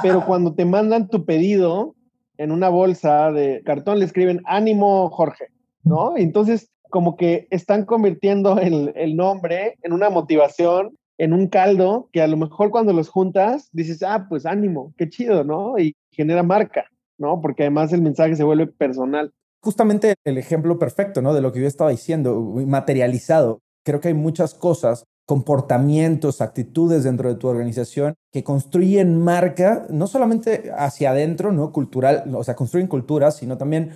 Speaker 5: pero cuando te mandan tu pedido en una bolsa de cartón le escriben ánimo Jorge, ¿no? Entonces como que están convirtiendo el, el nombre en una motivación en un caldo que a lo mejor cuando los juntas dices, ah, pues ánimo, qué chido, ¿no? Y genera marca, ¿no? Porque además el mensaje se vuelve personal.
Speaker 3: Justamente el ejemplo perfecto, ¿no? De lo que yo estaba diciendo, materializado. Creo que hay muchas cosas, comportamientos, actitudes dentro de tu organización que construyen marca, no solamente hacia adentro, ¿no? Cultural, o sea, construyen cultura, sino también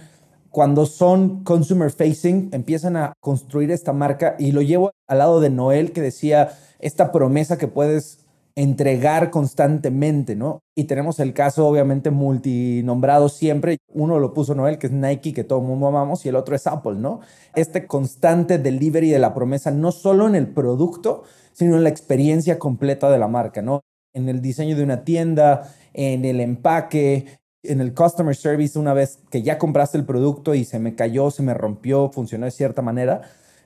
Speaker 3: cuando son consumer facing, empiezan a construir esta marca y lo llevo al lado de Noel que decía, esta promesa que puedes entregar constantemente, ¿no? Y tenemos el caso obviamente multinombrado siempre. Uno lo puso Noel, que es Nike, que todo el mundo amamos, y el otro es Apple, ¿no? Este constante delivery de la promesa, no solo en el producto, sino en la experiencia completa de la marca, ¿no? En el diseño de una tienda, en el empaque, en el customer service, una vez que ya compraste el producto y se me cayó, se me rompió, funcionó de cierta manera,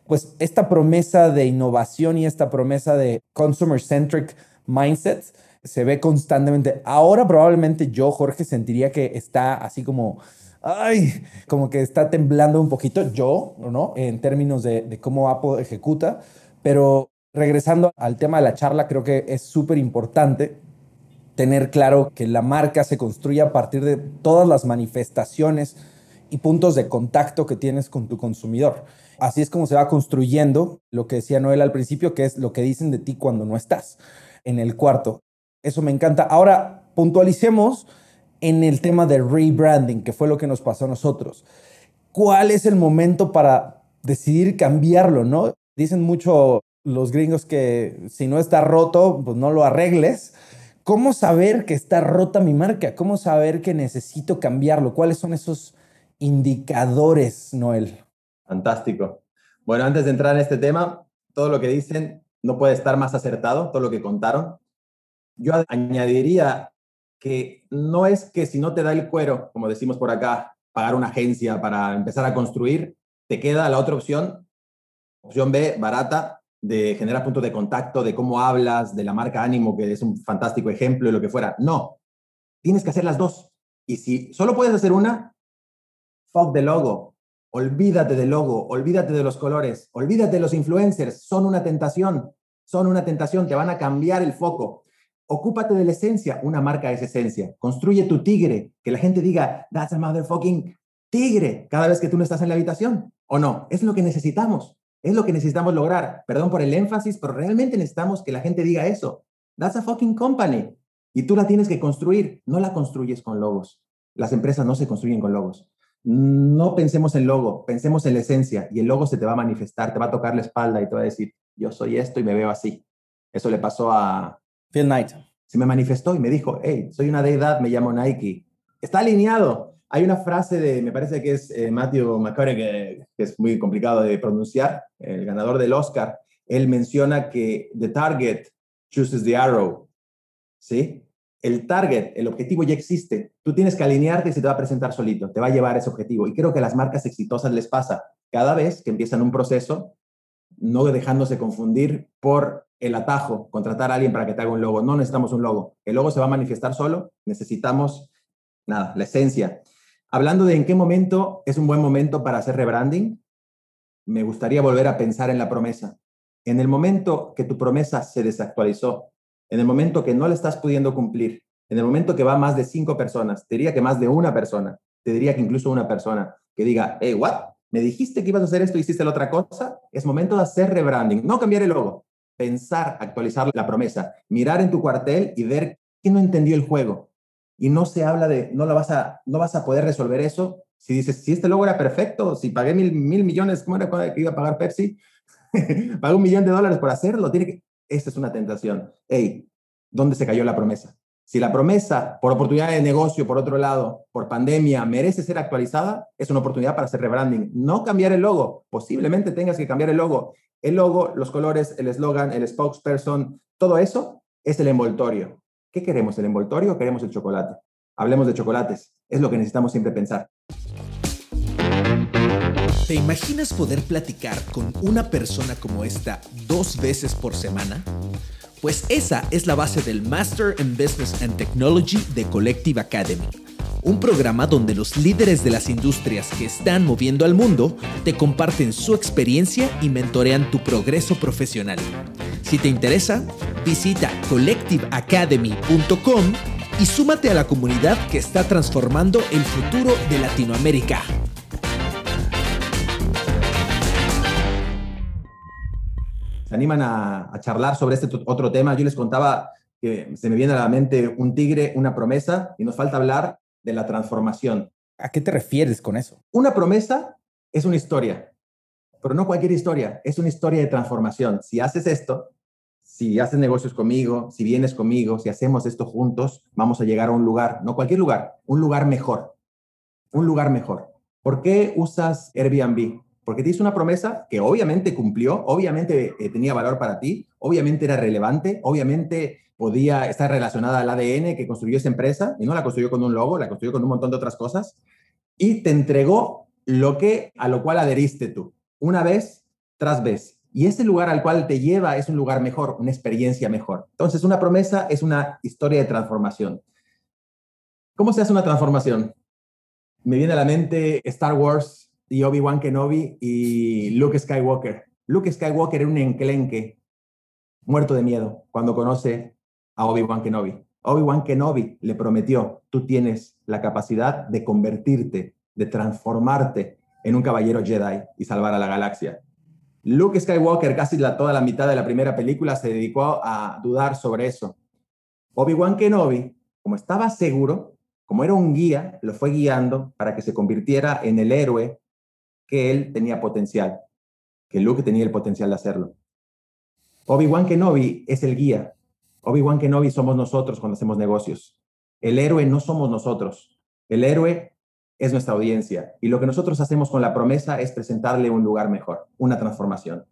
Speaker 3: pues esta promesa de innovación y esta promesa de consumer-centric mindset se ve constantemente. Ahora probablemente yo, Jorge, sentiría que está así como, ay, como que está temblando un poquito yo, ¿no? En términos de, de cómo Apple ejecuta, pero regresando al tema de la charla, creo que es súper importante tener claro que la marca se construye a partir de todas las manifestaciones y puntos de contacto que tienes con tu consumidor. Así es como se va construyendo lo que decía Noel al principio, que es lo que dicen de ti cuando no estás en el cuarto. Eso me encanta. Ahora, puntualicemos en el tema de rebranding, que fue lo que nos pasó a nosotros. ¿Cuál es el momento para decidir cambiarlo, no? Dicen mucho los gringos que si no está roto, pues no lo arregles. ¿Cómo saber que está rota mi marca? ¿Cómo saber que necesito cambiarlo? ¿Cuáles son esos indicadores, Noel?
Speaker 1: Fantástico. Bueno, antes de entrar en este tema, todo lo que dicen no puede estar más acertado, todo lo que contaron. Yo añadiría que no es que si no te da el cuero, como decimos por acá, pagar una agencia para empezar a construir, te queda la otra opción, opción B, barata, de generar puntos de contacto, de cómo hablas, de la marca Ánimo, que es un fantástico ejemplo y lo que fuera. No, tienes que hacer las dos. Y si solo puedes hacer una, fuck the logo, Olvídate del logo, olvídate de los colores, olvídate de los influencers, son una tentación, son una tentación, te van a cambiar el foco. ocúpate de la esencia. Una marca es esencia. Construye tu tigre. Que la gente diga, that's a motherfucking tigre cada vez que tú no estás en la habitación. ¿O no? Es lo que necesitamos. Es lo que necesitamos lograr. Perdón por el énfasis, pero realmente necesitamos que la gente diga eso. That's a fucking company. Y tú la tienes que construir. No la construyes con logos. Las empresas no se construyen con logos. No pensemos en logo, pensemos en la esencia y el logo se te va a manifestar, te va a tocar la espalda y te va a decir, yo soy esto y me veo así. Eso le pasó a...
Speaker 3: Phil Knight.
Speaker 1: Se me manifestó y me dijo, hey, soy una deidad, me llamo Nike. Está alineado. Hay una frase de, me parece que es eh, Matthew McConaughey, que, que es muy complicado de pronunciar, el ganador del Oscar. Él menciona que the target chooses the arrow. ¿Sí? El target, el objetivo ya existe. Tú tienes que alinearte y se te va a presentar solito, te va a llevar ese objetivo. Y creo que a las marcas exitosas les pasa cada vez que empiezan un proceso, no dejándose confundir por el atajo, contratar a alguien para que te haga un logo. No necesitamos un logo. El logo se va a manifestar solo. Necesitamos, nada, la esencia. Hablando de en qué momento es un buen momento para hacer rebranding, me gustaría volver a pensar en la promesa. En el momento que tu promesa se desactualizó, en el momento que no le estás pudiendo cumplir, en el momento que va más de cinco personas, te diría que más de una persona, te diría que incluso una persona que diga, hey, what? ¿Me dijiste que ibas a hacer esto hiciste la otra cosa? Es momento de hacer rebranding, no cambiar el logo, pensar, actualizar la promesa, mirar en tu cuartel y ver quién no entendió el juego. Y no se habla de, no, lo vas, a, no vas a poder resolver eso si dices, si este logo era perfecto, si pagué mil, mil millones, ¿cómo era que iba a pagar Pepsi? Pagué un millón de dólares por hacerlo, tiene que, esta es una tentación. Hey, ¿dónde se cayó la promesa? Si la promesa, por oportunidad de negocio, por otro lado, por pandemia, merece ser actualizada, es una oportunidad para hacer rebranding. No cambiar el logo. Posiblemente tengas que cambiar el logo. El logo, los colores, el eslogan, el spokesperson, todo eso es el envoltorio. ¿Qué queremos? ¿El envoltorio o queremos el chocolate? Hablemos de chocolates. Es lo que necesitamos siempre pensar.
Speaker 6: ¿Te imaginas poder platicar con una persona como esta dos veces por semana? Pues esa es la base del Master in Business and Technology de Collective Academy, un programa donde los líderes de las industrias que están moviendo al mundo te comparten su experiencia y mentorean tu progreso profesional. Si te interesa, visita collectiveacademy.com y súmate a la comunidad que está transformando el futuro de Latinoamérica.
Speaker 1: Se animan a, charlar sobre este otro tema. Yo les contaba que se me viene a la mente un tigre, una promesa, y nos falta hablar de la transformación.
Speaker 3: ¿A qué te refieres con eso?
Speaker 1: Una promesa es una historia, pero no cualquier historia, es una historia de transformación. Si haces esto, si haces negocios conmigo, si vienes conmigo, si hacemos esto juntos, vamos a llegar a un lugar, no cualquier lugar, un lugar mejor, un lugar mejor. ¿Por qué usas Airbnb? Porque te hizo una promesa que obviamente cumplió, obviamente eh, tenía valor para ti, obviamente era relevante, obviamente podía estar relacionada al ADN que construyó esa empresa, y no la construyó con un logo, la construyó con un montón de otras cosas, y te entregó lo que a lo cual adheriste tú, una vez tras vez. Y ese lugar al cual te lleva es un lugar mejor, una experiencia mejor. Entonces, una promesa es una historia de transformación. ¿Cómo se hace una transformación? Me viene a la mente Star Wars y Obi-Wan Kenobi y Luke Skywalker. Luke Skywalker era un enclenque muerto de miedo cuando conoce a Obi-Wan Kenobi. Obi-Wan Kenobi le prometió, tú tienes la capacidad de convertirte, de transformarte en un caballero Jedi y salvar a la galaxia. Luke Skywalker, casi la, toda la mitad de la primera película, se dedicó a dudar sobre eso. Obi-Wan Kenobi, como estaba seguro, como era un guía, lo fue guiando para que se convirtiera en el héroe que él tenía potencial, que Luke tenía el potencial de hacerlo. Obi-Wan Kenobi es el guía. Obi-Wan Kenobi somos nosotros cuando hacemos negocios. El héroe no somos nosotros. El héroe es nuestra audiencia. Y lo que nosotros hacemos con la promesa es presentarle un lugar mejor, una transformación.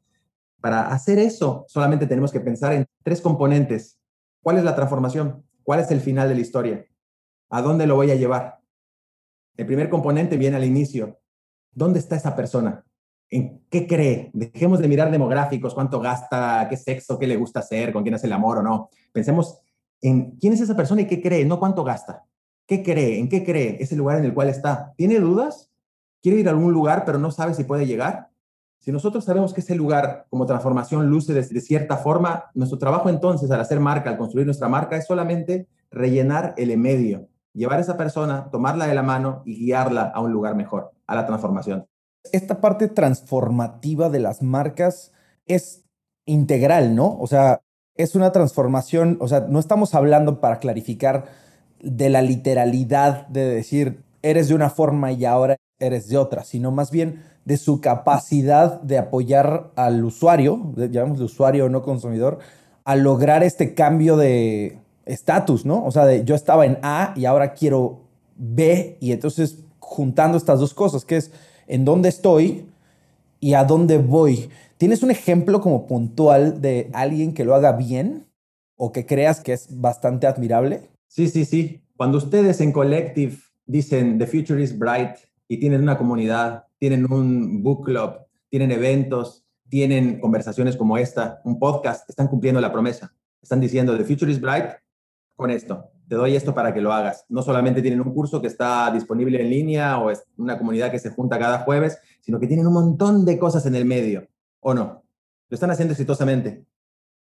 Speaker 1: Para hacer eso, solamente tenemos que pensar en tres componentes. ¿Cuál es la transformación? ¿Cuál es el final de la historia? ¿A dónde lo voy a llevar? El primer componente viene al inicio, ¿Dónde está esa persona? ¿En qué cree? Dejemos de mirar demográficos, cuánto gasta, qué sexo, qué le gusta hacer, con quién hace el amor o no. Pensemos en quién es esa persona y qué cree, no cuánto gasta. ¿Qué cree? ¿En qué cree? ¿Es el lugar en el cual está? ¿Tiene dudas? ¿Quiere ir a algún lugar pero no sabe si puede llegar? Si nosotros sabemos que ese lugar como transformación luce de, de cierta forma, nuestro trabajo entonces al hacer marca, al construir nuestra marca, es solamente rellenar el medio, llevar a esa persona, tomarla de la mano y guiarla a un lugar mejor, a la transformación.
Speaker 3: Esta parte transformativa de las marcas es integral, ¿no? O sea, es una transformación, o sea, no estamos hablando para clarificar de la literalidad de decir, eres de una forma y ahora eres de otra, sino más bien de su capacidad de apoyar al usuario, llamamos usuario o no consumidor, a lograr este cambio de estatus, ¿no? O sea, yo estaba en A y ahora quiero B y entonces juntando estas dos cosas, que es en dónde estoy y a dónde voy. ¿Tienes un ejemplo como puntual de alguien que lo haga bien o que creas que es bastante admirable?
Speaker 1: Sí, sí, sí. Cuando ustedes en Collective dicen The Future is Bright y tienen una comunidad, tienen un book club, tienen eventos, tienen conversaciones como esta, un podcast, están cumpliendo la promesa. Están diciendo The Future is Bright con esto. Te doy esto para que lo hagas. No solamente tienen un curso que está disponible en línea o es una comunidad que se junta cada jueves, sino que tienen un montón de cosas en el medio. ¿O no? Lo están haciendo exitosamente.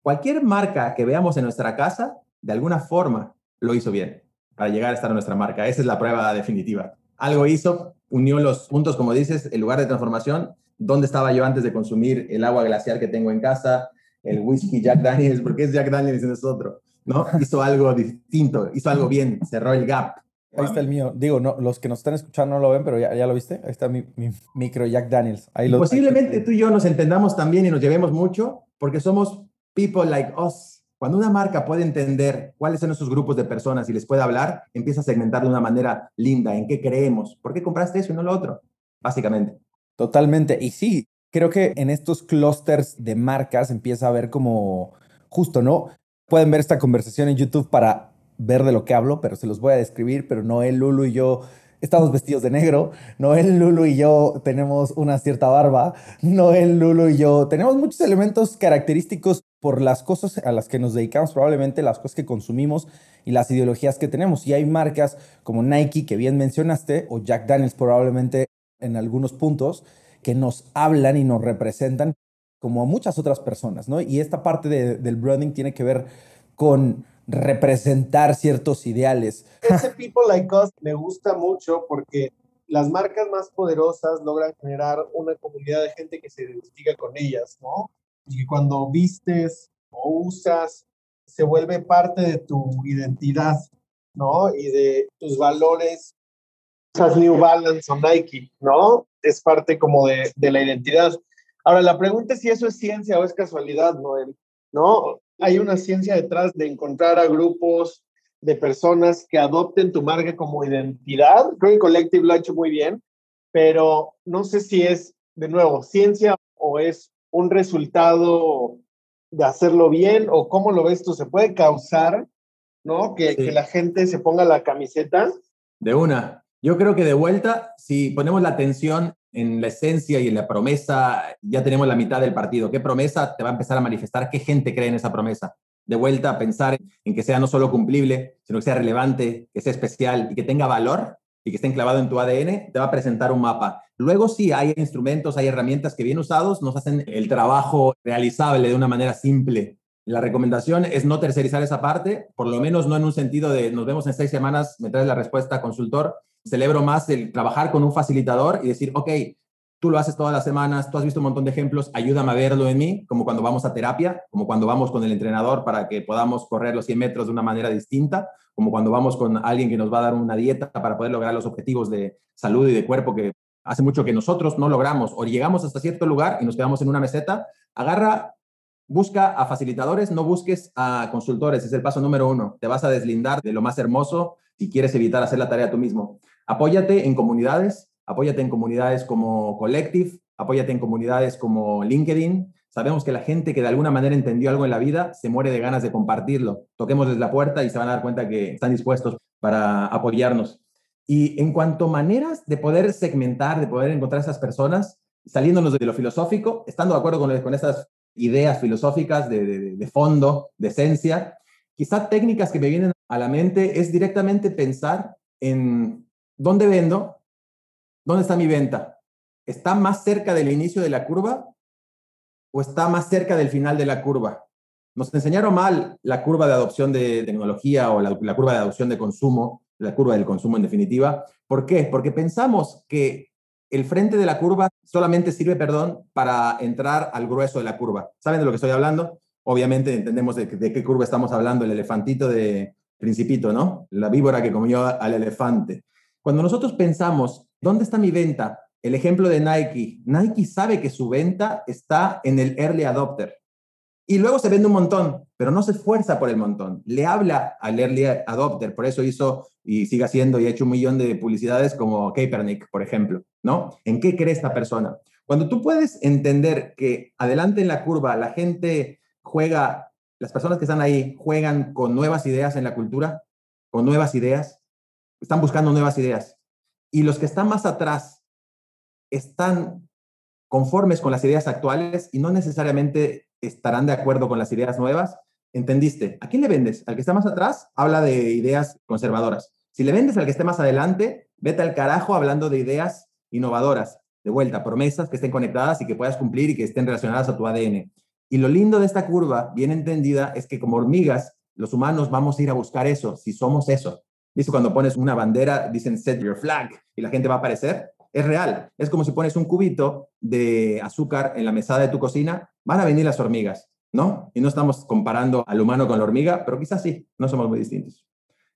Speaker 1: Cualquier marca que veamos en nuestra casa, de alguna forma, lo hizo bien para llegar a estar en nuestra marca. Esa es la prueba definitiva. Algo hizo, unió los puntos, como dices, el lugar de transformación, dónde estaba yo antes de consumir el agua glacial que tengo en casa, el whisky Jack Daniels, porque es Jack Daniels y no es otro, ¿no? Hizo algo distinto, hizo algo bien, cerró el gap.
Speaker 3: Ahí está el mío. Digo, no, los que nos están escuchando no lo ven, pero ya, ya lo viste. Ahí está mi, mi micro Jack Daniels. Ahí lo,
Speaker 1: Posiblemente tú y yo nos entendamos también y nos llevemos mucho porque somos people like us. Cuando una marca puede entender cuáles son esos grupos de personas y les puede hablar, empieza a segmentar de una manera linda en qué creemos. ¿Por qué compraste eso y no lo otro? Básicamente.
Speaker 3: Totalmente. Y sí, creo que en estos clusters de marcas empieza a ver como justo, ¿no? Pueden ver esta conversación en YouTube para ver de lo que hablo, pero se los voy a describir, pero Noel, Lulu y yo estamos vestidos de negro, Noel, Lulu y yo tenemos una cierta barba, Noel, Lulu y yo tenemos muchos elementos característicos por las cosas a las que nos dedicamos, probablemente las cosas que consumimos y las ideologías que tenemos. Y hay marcas como Nike, que bien mencionaste, o Jack Daniels probablemente en algunos puntos, que nos hablan y nos representan como a muchas otras personas, ¿no? Y esta parte del branding tiene que ver con representar ciertos ideales.
Speaker 5: Ese people like us me gusta mucho porque las marcas más poderosas logran generar una comunidad de gente que se identifica con ellas, ¿no? Y que cuando vistes o usas, se vuelve parte de tu identidad, ¿no? Y de tus valores. Usas New Balance o Nike, ¿no? Es parte como de, de la identidad. Ahora, la pregunta es si eso es ciencia o es casualidad, Noel, ¿no? hay una ciencia detrás de encontrar a grupos de personas que adopten tu marca como identidad. Creo que Collective lo ha hecho muy bien, pero no sé si es, de nuevo, ciencia o es un resultado de hacerlo bien o cómo lo ves tú. ¿Se puede causar, no? Que, que la gente se ponga la camiseta.
Speaker 1: De una. Yo creo que de vuelta, si ponemos la atención en la esencia y en la promesa, ya tenemos la mitad del partido. ¿Qué promesa te va a empezar a manifestar? ¿Qué gente cree en esa promesa? De vuelta a pensar en que sea no solo cumplible, sino que sea relevante, que sea especial y que tenga valor y que esté enclavado en tu ADN, te va a presentar un mapa. Luego sí, hay instrumentos, hay herramientas que bien usados nos hacen el trabajo realizable de una manera simple. La recomendación es no tercerizar esa parte, por lo menos no en un sentido de nos vemos en seis semanas, me traes la respuesta, consultor, celebro más el trabajar con un facilitador y decir, ok, tú lo haces todas las semanas, tú has visto un montón de ejemplos, ayúdame a verlo en mí, como cuando vamos a terapia, como cuando vamos con el entrenador para que podamos correr los 100 metros de una manera distinta, como cuando vamos con alguien que nos va a dar una dieta para poder lograr los objetivos de salud y de cuerpo que hace mucho que nosotros no logramos o llegamos hasta cierto lugar y nos quedamos en una meseta, agarra, busca a facilitadores, no busques a consultores, es el paso número uno. Te vas a deslindar de lo más hermoso si quieres evitar hacer la tarea tú mismo. Apóyate en comunidades, apóyate en comunidades como Collective, apóyate en comunidades como LinkedIn. Sabemos que la gente que de alguna manera entendió algo en la vida se muere de ganas de compartirlo. Toquémosles la puerta y se van a dar cuenta que están dispuestos para apoyarnos. Y en cuanto a maneras de poder segmentar, de poder encontrar esas personas, saliéndonos de lo filosófico, estando de acuerdo con, con estas ideas filosóficas de, de, de fondo, de esencia, quizá técnicas que me vienen a la mente es directamente pensar en ¿Dónde vendo? ¿Dónde está mi venta? ¿está más cerca del inicio de la curva o está más cerca del final de la curva? Nos enseñaron mal la curva de adopción de tecnología o la, curva de adopción de consumo, la curva del consumo en definitiva. ¿Por qué? Porque pensamos que el frente de la curva solamente sirve, perdón, para entrar al grueso de la curva. ¿Saben de lo que estoy hablando? Obviamente entendemos de, de qué curva estamos hablando, el elefantito de Principito, ¿no? La víbora que comió al elefante. Cuando nosotros pensamos, ¿dónde está mi venta? El ejemplo de Nike. Nike sabe que su venta está en el early adopter. Y luego se vende un montón, pero no se esfuerza por el montón. Le habla al early adopter, por eso hizo y sigue haciendo y ha hecho un millón de publicidades como Kaepernick, por ejemplo, ¿no? ¿En qué cree esta persona? Cuando tú puedes entender que adelante en la curva la gente juega, las personas que están ahí juegan con nuevas ideas en la cultura, con nuevas ideas, están buscando nuevas ideas. Y los que están más atrás están conformes con las ideas actuales y no necesariamente estarán de acuerdo con las ideas nuevas. ¿Entendiste? ¿A quién le vendes? ¿Al que está más atrás? Habla de ideas conservadoras. Si le vendes al que esté más adelante, vete al carajo hablando de ideas innovadoras. De vuelta, promesas que estén conectadas y que puedas cumplir y que estén relacionadas a tu ADN. Y lo lindo de esta curva, bien entendida, es que como hormigas, los humanos vamos a ir a buscar eso, si somos eso. ¿Viste cuando pones una bandera, dicen set your flag y la gente va a aparecer? Es real. Es como si pones un cubito de azúcar en la mesada de tu cocina, van a venir las hormigas, ¿no? Y no estamos comparando al humano con la hormiga, pero quizás sí, no somos muy distintos.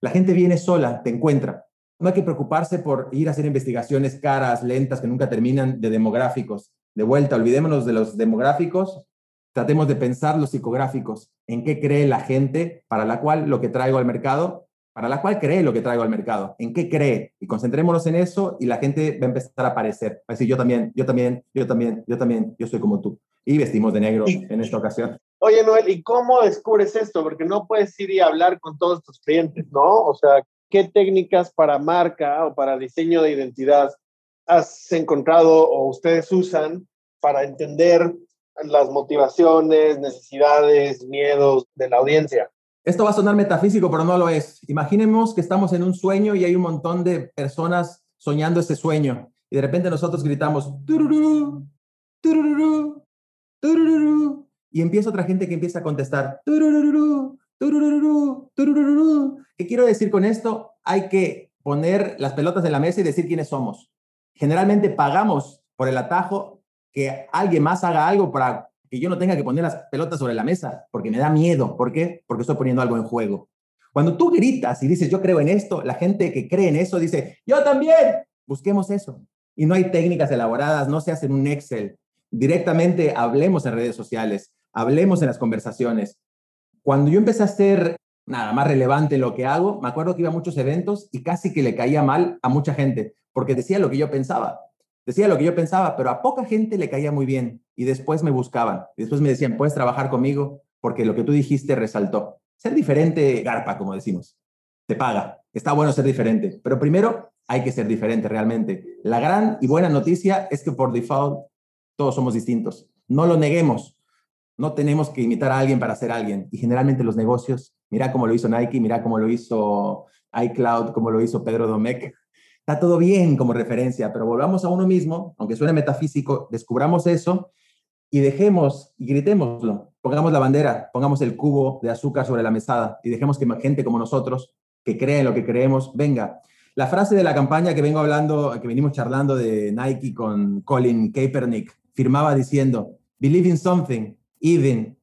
Speaker 1: La gente viene sola, te encuentra. No hay que preocuparse por ir a hacer investigaciones caras, lentas, que nunca terminan de demográficos. De vuelta, olvidémonos de los demográficos, tratemos de pensar los psicográficos, en qué cree la gente para la cual lo que traigo al mercado para la cual cree lo que traigo al mercado, en qué cree, y concentrémonos en eso y la gente va a empezar a aparecer, va a decir yo también, yo también, yo también, yo también, yo soy como tú. Y vestimos de negro en esta ocasión.
Speaker 5: Oye, Noel, ¿y cómo descubres esto? Porque no puedes ir y hablar con todos tus clientes, ¿no? O sea, ¿qué técnicas para marca o para diseño de identidad has encontrado o ustedes usan para entender las motivaciones, necesidades, miedos de la audiencia?
Speaker 1: Esto va a sonar metafísico, pero no lo es. Imaginemos que estamos en un sueño y hay un montón de personas soñando ese sueño. Y de repente nosotros gritamos, y empieza otra gente que empieza a contestar, tururú. ¿Qué quiero decir con esto? Hay que poner las pelotas en la mesa y decir quiénes somos. Generalmente pagamos por el atajo que alguien más haga algo para que yo no tenga que poner las pelotas sobre la mesa, porque me da miedo. ¿Por qué? Porque estoy poniendo algo en juego. Cuando tú gritas y dices, yo creo en esto, la gente que cree en eso dice, yo también. Busquemos eso. Y no hay técnicas elaboradas, no se hacen un Excel. Directamente hablemos en redes sociales, hablemos en las conversaciones. Cuando yo empecé a ser nada más relevante lo que hago, me acuerdo que iba a muchos eventos y casi que le caía mal a mucha gente, porque decía lo que yo pensaba. Decía lo que yo pensaba, pero a poca gente le caía muy bien y después me buscaban. Y después me decían, puedes trabajar conmigo porque lo que tú dijiste resaltó. Ser diferente, garpa, como decimos. Te paga. Está bueno ser diferente, pero primero hay que ser diferente realmente. La gran y buena noticia es que por default todos somos distintos. No lo neguemos. No tenemos que imitar a alguien para ser alguien. Y generalmente los negocios, mira cómo lo hizo Nike, mira cómo lo hizo iCloud, cómo lo hizo Pedro Domecq, Está todo bien como referencia, pero volvamos a uno mismo, aunque suene metafísico, descubramos eso y dejemos y gritémoslo. Pongamos la bandera, pongamos el cubo de azúcar sobre la mesada y dejemos que gente como nosotros, que cree en lo que creemos, venga. La frase de la campaña que vengo hablando, que venimos charlando de Nike con Colin Kaepernick, firmaba diciendo, believe in something, even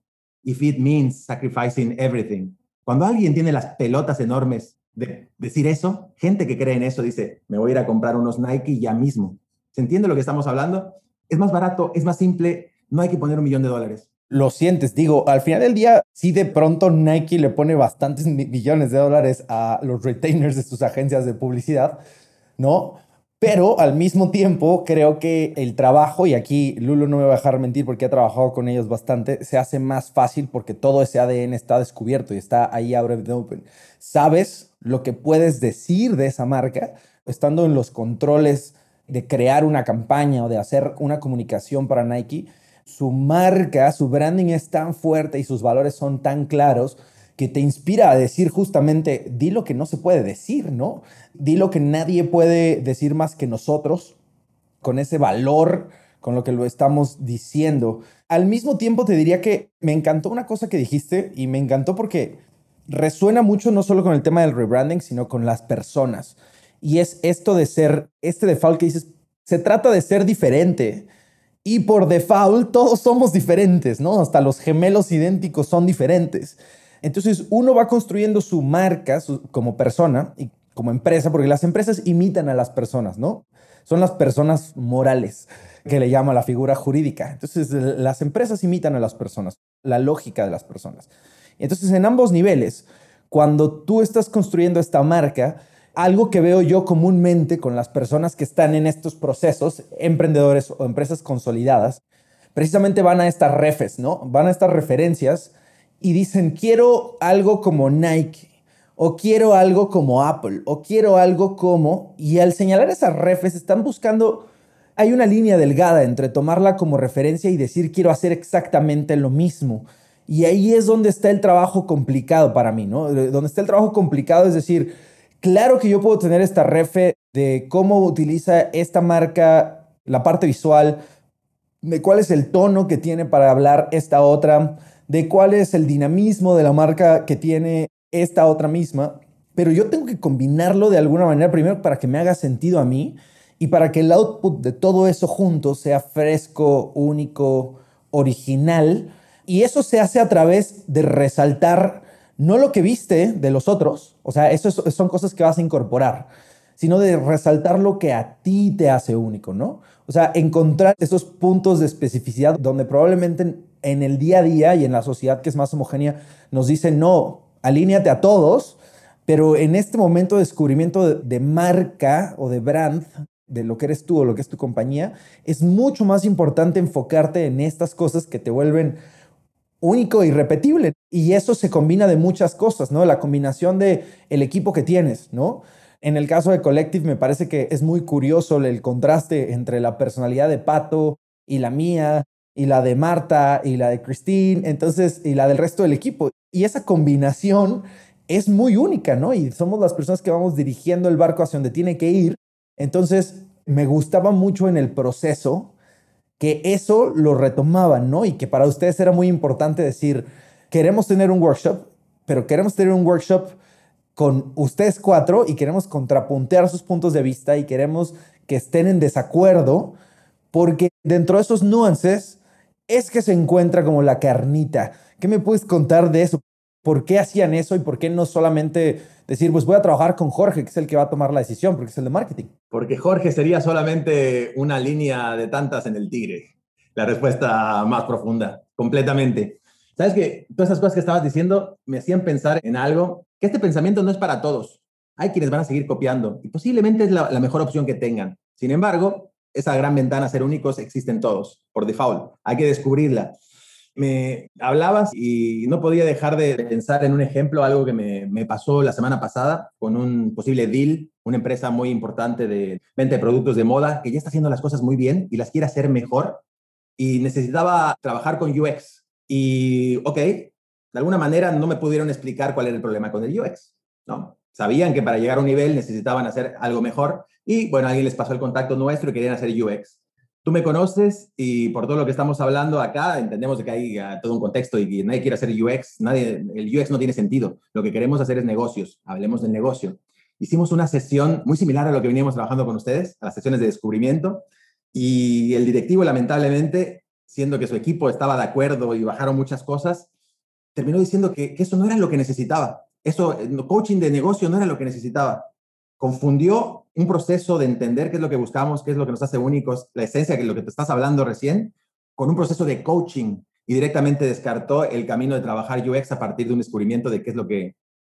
Speaker 1: if it means sacrificing everything. Cuando alguien tiene las pelotas enormes de decir eso, gente que cree en eso dice, me voy a ir a comprar unos Nike ya mismo. ¿Se entiende lo que estamos hablando? Es más barato, es más simple, no hay que poner un millón de dólares.
Speaker 3: Lo sientes, digo, al final del día, si de pronto Nike le pone bastantes millones de dólares a los retainers de sus agencias de publicidad, ¿no? Pero al mismo tiempo, creo que el trabajo, y aquí Lulu no me va a dejar mentir porque ha trabajado con ellos bastante, se hace más fácil porque todo ese ADN está descubierto y está ahí out of open. Sabes lo que puedes decir de esa marca estando en los controles de crear una campaña o de hacer una comunicación para Nike. Su marca, su branding es tan fuerte y sus valores son tan claros que te inspira a decir justamente, di lo que no se puede decir, ¿no? Di lo que nadie puede decir más que nosotros con ese valor con lo que lo estamos diciendo. Al mismo tiempo te diría que me encantó una cosa que dijiste y me encantó porque resuena mucho no solo con el tema del rebranding, sino con las personas. Y es esto de ser, este default que dices, se trata de ser diferente. Y por default todos somos diferentes, ¿no? Hasta los gemelos idénticos son diferentes. Entonces uno va construyendo su marca como persona y como empresa, porque las empresas imitan a las personas, ¿no? Son las personas morales que le llama la figura jurídica. Entonces las empresas imitan a las personas, la lógica de las personas. Entonces en ambos niveles, cuando tú estás construyendo esta marca, algo que veo yo comúnmente con las personas que están en estos procesos, emprendedores o empresas consolidadas, precisamente van a estas refes, ¿no? Van a estas referencias y dicen, quiero algo como Nike, o quiero algo como Apple, o quiero algo como... Y al señalar esas refes están buscando... Hay una línea delgada entre tomarla como referencia y decir quiero hacer exactamente lo mismo. Y ahí es donde está el trabajo complicado para mí, ¿no? Donde está el trabajo complicado es decir, claro que yo puedo tener esta refe de cómo utiliza esta marca la parte visual, de cuál es el tono que tiene para hablar esta otra, de cuál es el dinamismo de la marca que tiene esta otra misma, pero yo tengo que combinarlo de alguna manera, primero para que me haga sentido a mí y para que el output de todo eso junto sea fresco, único, original. Y eso se hace a través de resaltar no lo que viste de los otros, o sea, eso son cosas que vas a incorporar, sino de resaltar lo que a ti te hace único, ¿no? O sea, encontrar esos puntos de especificidad donde probablemente en el día a día y en la sociedad que es más homogénea nos dicen, no, alíñate a todos, pero en este momento de descubrimiento de, marca o de brand, de lo que eres tú o lo que es tu compañía, es mucho más importante enfocarte en estas cosas que te vuelven único y repetible. Y eso se combina de muchas cosas, ¿no? La combinación de el equipo que tienes, ¿no? En el caso de Collective me parece que es muy curioso el contraste entre la personalidad de Pato y la mía, y la de Marta y la de Christine, entonces, y la del resto del equipo. Y esa combinación es muy única, ¿no? Y somos las personas que vamos dirigiendo el barco hacia donde tiene que ir. Entonces, me gustaba mucho en el proceso que eso lo retomaban, ¿no? Y que para ustedes era muy importante decir, queremos tener un workshop, pero queremos tener un workshop con ustedes cuatro y queremos contrapuntear sus puntos de vista y queremos que estén en desacuerdo, porque dentro de esos nuances es que se encuentra como la carnita. ¿Qué me puedes contar de eso? ¿Por qué hacían eso y por qué no solamente decir, pues voy a trabajar con Jorge, que es el que va a tomar la decisión, porque es el de marketing?
Speaker 1: Porque Jorge sería solamente una línea de tantas en el tigre. La respuesta más profunda, completamente. Sabes que todas esas cosas que estabas diciendo me hacían pensar en algo, que este pensamiento no es para todos. Hay quienes van a seguir copiando y posiblemente es la, la mejor opción que tengan. Sin embargo, esa gran ventana a ser únicos existen todos, por default. Hay que descubrirla. Me hablabas y no podía dejar de pensar en un ejemplo, algo que me, me, pasó la semana pasada con un posible deal, una empresa muy importante de venta de productos de moda que ya está haciendo las cosas muy bien y las quiere hacer mejor y necesitaba trabajar con UX. Y, ok, de alguna manera no me pudieron explicar cuál era el problema con el UX, ¿no? Sabían que para llegar a un nivel necesitaban hacer algo mejor y bueno, alguien les pasó el contacto nuestro y querían hacer UX. Tú me conoces y por todo lo que estamos hablando acá, entendemos que hay ah, todo un contexto y que nadie quiere hacer UX, nadie, el UX no tiene sentido. Lo que queremos hacer es negocios, hablemos del negocio. Hicimos una sesión muy similar a lo que veníamos trabajando con ustedes, a las sesiones de descubrimiento, y el directivo, lamentablemente, siendo que su equipo estaba de acuerdo y bajaron muchas cosas, terminó diciendo que, que eso no era lo que necesitaba. Eso, coaching de negocio no era lo que necesitaba confundió un proceso de entender qué es lo que buscamos, qué es lo que nos hace únicos, la esencia es lo que te estás hablando recién, con un proceso de coaching y directamente descartó el camino de trabajar UX a partir de un descubrimiento de qué es lo que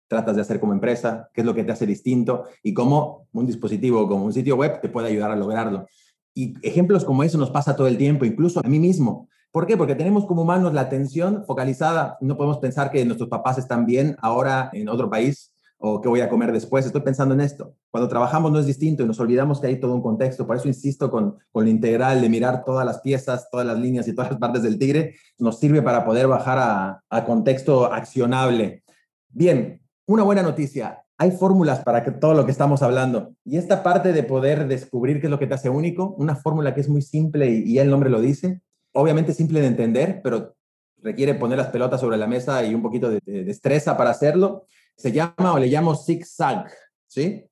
Speaker 1: tratas de hacer como empresa, qué es lo que te hace distinto y cómo un dispositivo como un sitio web te puede ayudar a lograrlo. Y ejemplos como eso nos pasa todo el tiempo, incluso a mí mismo. ¿Por qué? Porque tenemos como humanos la atención focalizada. No podemos pensar que nuestros papás están bien ahora en otro país o qué voy a comer después, estoy pensando en esto. Cuando trabajamos no es distinto y nos olvidamos que hay todo un contexto, por eso insisto con, con la integral de mirar todas las piezas, todas las líneas y todas las partes del tigre, nos sirve para poder bajar a, a contexto accionable. Bien, una buena noticia. hay fórmulas para que todo lo que estamos hablando. Y esta parte de poder descubrir qué es lo que te hace único, una fórmula que es muy simple y, y el nombre lo dice, obviamente simple de entender, pero requiere poner las pelotas sobre la mesa y un poquito de, de destreza para hacerlo. Se llama o le llamo zigzag, ¿sí?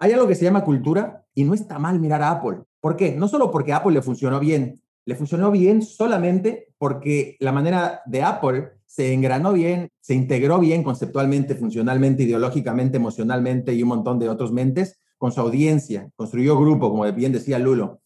Speaker 1: Hay algo que se llama cultura y no está mal mirar a Apple. ¿Por qué? No solo porque Apple le funcionó bien, le funcionó bien solamente porque la manera de Apple se engranó bien, se integró bien conceptualmente, funcionalmente, ideológicamente, emocionalmente y un montón de otros mentes con su audiencia, construyó grupo, como bien decía Lulo.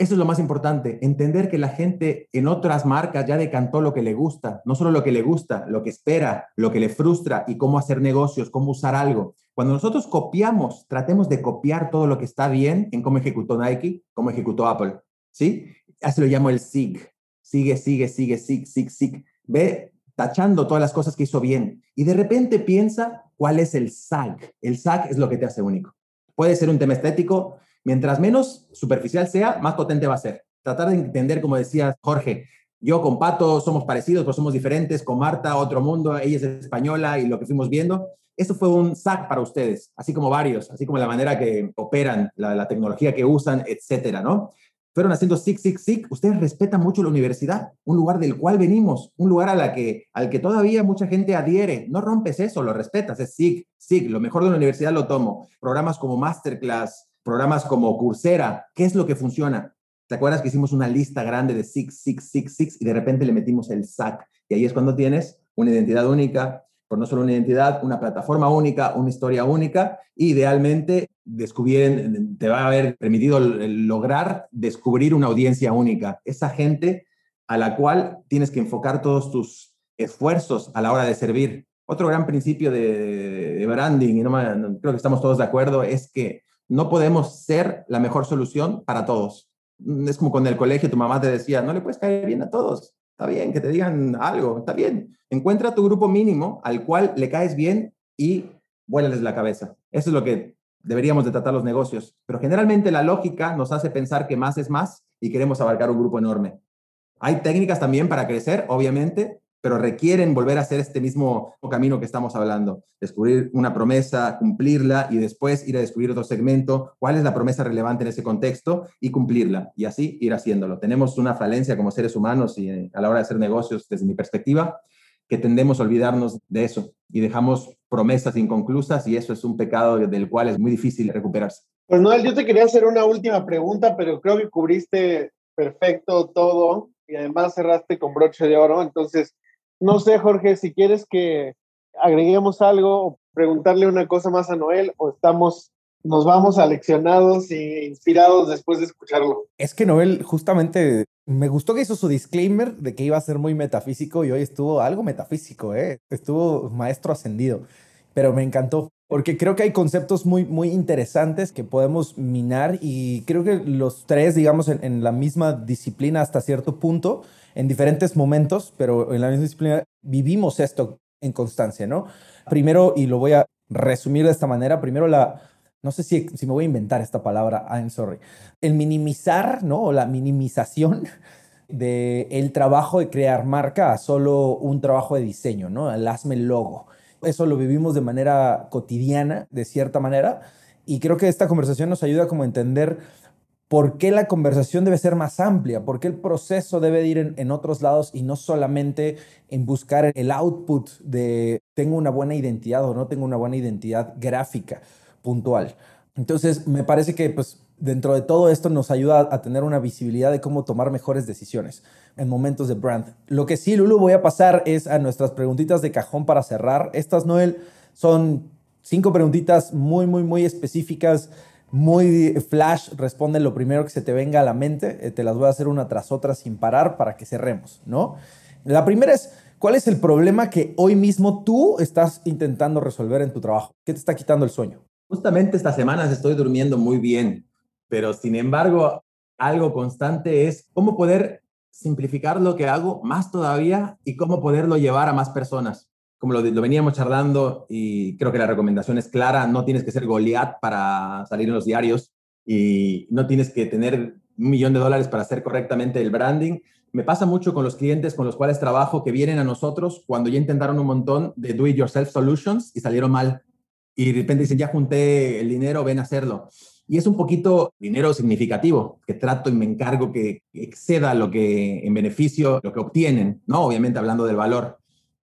Speaker 1: Eso es lo más importante, entender que la gente en otras marcas ya decantó lo que le gusta, no solo lo que le gusta, lo que espera, lo que le frustra y cómo hacer negocios, cómo usar algo. Cuando nosotros copiamos, tratemos de copiar todo lo que está bien en cómo ejecutó Nike, cómo ejecutó Apple, ¿sí? Así lo llamo el SIG. Sigue, sigue, sigue, SIG, SIG, SIG. Ve tachando todas las cosas que hizo bien y de repente piensa cuál es el SAG. El SAG es lo que te hace único. Puede ser un tema estético, Mientras menos superficial sea, más potente va a ser. Tratar de entender, como decía Jorge, yo con Pato somos parecidos, pero somos diferentes, con Marta otro mundo, ella es española y lo que fuimos viendo. Eso fue un SAC para ustedes, así como varios, así como la manera que operan, la, tecnología que usan, etcétera, ¿no? fueron haciendo SIG, SIG, SIG. Ustedes respetan mucho la universidad, un lugar del cual venimos, un lugar a la que, al que todavía mucha gente adhiere. No rompes eso, lo respetas, es SIG, SIG. Lo mejor de la universidad lo tomo. Programas como Masterclass, programas como Coursera, ¿qué es lo que funciona? ¿Te acuerdas que hicimos una lista grande de six, six, six, six y de repente le metimos el SAC? Y ahí es cuando tienes una identidad única, por no solo una identidad, una plataforma única, una historia única, y idealmente descubrir, te va a haber permitido lograr descubrir una audiencia única, esa gente a la cual tienes que enfocar todos tus esfuerzos a la hora de servir. Otro gran principio de, branding, y no, creo que estamos todos de acuerdo, es que no podemos ser la mejor solución para todos. Es como en el colegio tu mamá te decía, no le puedes caer bien a todos. Está bien que te digan algo, está bien. Encuentra tu grupo mínimo al cual le caes bien y vuélales la cabeza. Eso es lo que deberíamos de tratar los negocios. Pero generalmente la lógica nos hace pensar que más es más y queremos abarcar un grupo enorme. Hay técnicas también para crecer, obviamente, pero requieren volver a hacer este mismo camino que estamos hablando, descubrir una promesa, cumplirla y después ir a descubrir otro segmento, cuál es la promesa relevante en ese contexto y cumplirla y así ir haciéndolo. Tenemos una falencia como seres humanos y eh, a la hora de hacer negocios, desde mi perspectiva, que tendemos a olvidarnos de eso y dejamos promesas inconclusas y eso es un pecado del cual es muy difícil recuperarse.
Speaker 5: Pues Noel, yo te quería hacer una última pregunta, pero creo que cubriste perfecto todo y además cerraste con broche de oro, entonces no sé, Jorge, si quieres que agreguemos algo o preguntarle una cosa más a Noel o estamos nos vamos aleccionados e inspirados después de escucharlo.
Speaker 3: Es que Noel, justamente, me gustó que hizo su disclaimer de que iba a ser muy metafísico y hoy estuvo algo metafísico, ¿eh? Estuvo maestro ascendido, pero me encantó. Porque creo que hay conceptos muy, muy interesantes que podemos minar y creo que los tres, digamos, en la misma disciplina hasta cierto punto, en diferentes momentos, pero en la misma disciplina vivimos esto en constancia, ¿no? Primero, y lo voy a resumir de esta manera, primero la, no sé si, si me voy a inventar esta palabra, I'm sorry, el minimizar, ¿no? O la minimización del el trabajo de crear marca a solo un trabajo de diseño, ¿no? El hazme logo. Eso lo vivimos de manera cotidiana, de cierta manera, y creo que esta conversación nos ayuda como a entender por qué la conversación debe ser más amplia, por qué el proceso debe ir en, otros lados y no solamente en buscar el output de tengo una buena identidad o no tengo una buena identidad gráfica puntual. Entonces, me parece que pues, dentro de todo esto nos ayuda a tener una visibilidad de cómo tomar mejores decisiones en momentos de brand. Lo que sí, Lulu, voy a pasar es a nuestras preguntitas de cajón para cerrar. Estas, Noel, son cinco preguntitas muy, muy, muy específicas muy flash, responde lo primero que se te venga a la mente. Eh, te las voy a hacer una tras otra sin parar para que cerremos, ¿no? La primera es, ¿cuál es el problema que hoy mismo tú estás intentando resolver en tu trabajo? ¿Qué te está quitando el sueño?
Speaker 1: Justamente estas semanas estoy durmiendo muy bien, pero sin embargo, algo constante es cómo poder simplificar lo que hago más todavía y cómo poderlo llevar a más personas como lo, veníamos charlando y creo que la recomendación es clara, no tienes que ser Goliat para salir en los diarios y no tienes que tener un millón de dólares para hacer correctamente el branding. Me pasa mucho con los clientes con los cuales trabajo que vienen a nosotros cuando ya intentaron un montón de do-it-yourself solutions y salieron mal. y de repente dicen, ya junté el dinero, ven a hacerlo. Y es un poquito dinero significativo, que trato y me encargo que exceda lo que en beneficio, lo que obtienen, ¿no? Obviamente hablando del valor.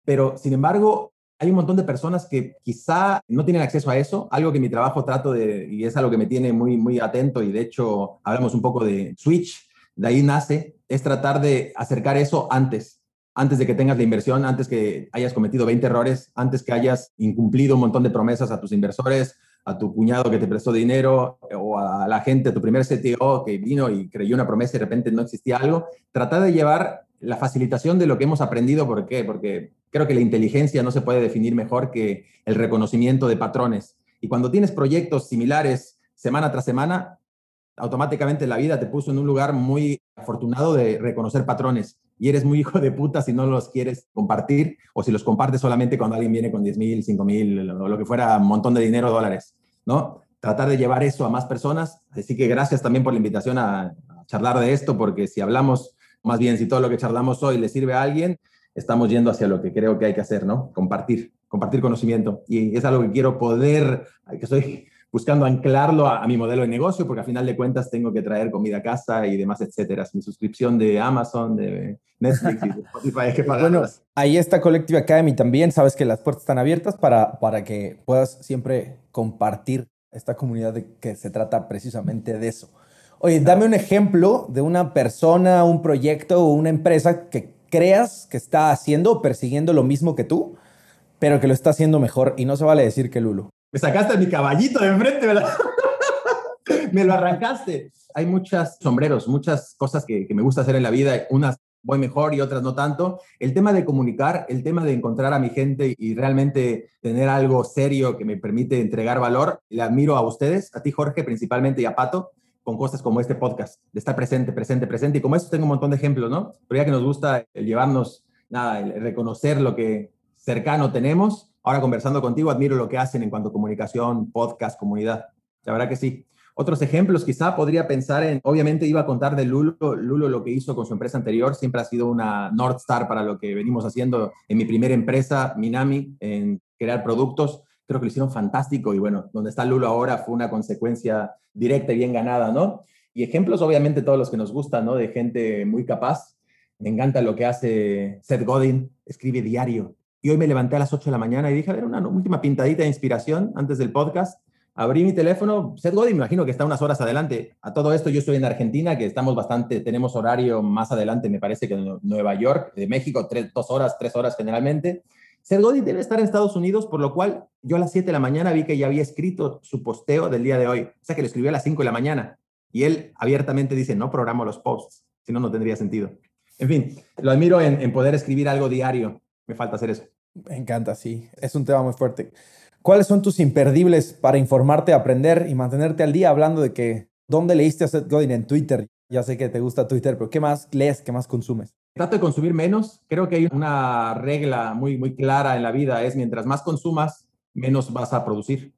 Speaker 1: Pero, sin embargo, hay un montón de personas que quizá no tienen acceso a eso, algo que mi trabajo trato de, y es algo que me tiene muy, muy atento, y de hecho hablamos un poco de Switch, de ahí nace, es tratar de acercar eso antes, antes de que tengas la inversión, antes que hayas cometido 20 errores, antes que hayas incumplido un montón de promesas a tus inversores, a tu cuñado que te prestó dinero o a la gente, a tu primer CTO que vino y creyó una promesa y de repente no existía algo, tratar de llevar la facilitación de lo que hemos aprendido. ¿Por qué? Porque creo que la inteligencia no se puede definir mejor que el reconocimiento de patrones. Y cuando tienes proyectos similares semana tras semana, automáticamente la vida te puso en un lugar muy afortunado de reconocer patrones y eres muy hijo de puta si no los quieres compartir o si los compartes solamente cuando alguien viene con 10 mil, 5 mil o lo que fuera, un montón de dinero, dólares, ¿no? Tratar de llevar eso a más personas. Así que gracias también por la invitación a, charlar de esto, porque si hablamos, más bien si todo lo que charlamos hoy le sirve a alguien, estamos yendo hacia lo que creo que hay que hacer, ¿no? Compartir, compartir conocimiento. Y es algo que quiero poder, que soy buscando anclarlo a, mi modelo de negocio, porque a final de cuentas tengo que traer comida a casa y demás, etcétera. Mi suscripción de Amazon, de Netflix y de Spotify hay que pagarlas. Bueno,
Speaker 3: ahí está Collective Academy también. Sabes que las puertas están abiertas para, para que puedas siempre compartir esta comunidad de que se trata precisamente de eso. Oye, dame un ejemplo de una persona, un proyecto o una empresa que creas que está haciendo o persiguiendo lo mismo que tú, pero que lo está haciendo mejor y no se vale decir que Lulu.
Speaker 1: Me sacaste mi caballito de enfrente, ¿verdad? me lo arrancaste. Hay muchos sombreros, muchas cosas que, me gusta hacer en la vida. Unas voy mejor y otras no tanto. El tema de comunicar, el tema de encontrar a mi gente y realmente tener algo serio que me permite entregar valor, le admiro a ustedes, a ti Jorge principalmente y a Pato, con cosas como este podcast, de estar presente, presente, presente. Y como eso tengo un montón de ejemplos, ¿no? Pero ya que nos gusta el llevarnos, nada, el reconocer lo que cercano tenemos Ahora conversando contigo, admiro lo que hacen en cuanto a comunicación, podcast, comunidad. La verdad que sí. Otros ejemplos, quizá podría pensar en, obviamente iba a contar de Lulo, Lulo lo que hizo con su empresa anterior, siempre ha sido una North Star para lo que venimos haciendo en mi primera empresa, Minami, en crear productos. Creo que lo hicieron fantástico y bueno, donde está Lulo ahora fue una consecuencia directa y bien ganada, ¿no? Y ejemplos, obviamente, todos los que nos gustan, ¿no? De gente muy capaz. Me encanta lo que hace Seth Godin, escribe diario, y hoy me levanté a las 8 de la mañana y dije, a ver, una última pintadita de inspiración antes del podcast. Abrí mi teléfono, Seth Godin, me imagino que está unas horas adelante. A todo esto yo estoy en Argentina, que estamos bastante, tenemos horario más adelante, me parece que en Nueva York, de México, tres, dos horas, tres horas generalmente. Seth Godin debe estar en Estados Unidos, por lo cual yo a las 7 de la mañana vi que ya había escrito su posteo del día de hoy. O sea, que lo escribió a las 5 de la mañana. Y él abiertamente dice, no programo los posts, si no, no tendría sentido. En fin, lo admiro en, en poder escribir algo diario. Me falta hacer eso.
Speaker 3: Me encanta, sí. Es un tema muy fuerte. ¿Cuáles son tus imperdibles para informarte, aprender y mantenerte al día hablando de que dónde leíste a Seth Godin en Twitter? Ya sé que te gusta Twitter, pero ¿qué más lees? ¿Qué más consumes?
Speaker 1: Trato de consumir menos. Creo que hay una regla muy, muy clara en la vida, es mientras más consumas, menos vas a producir.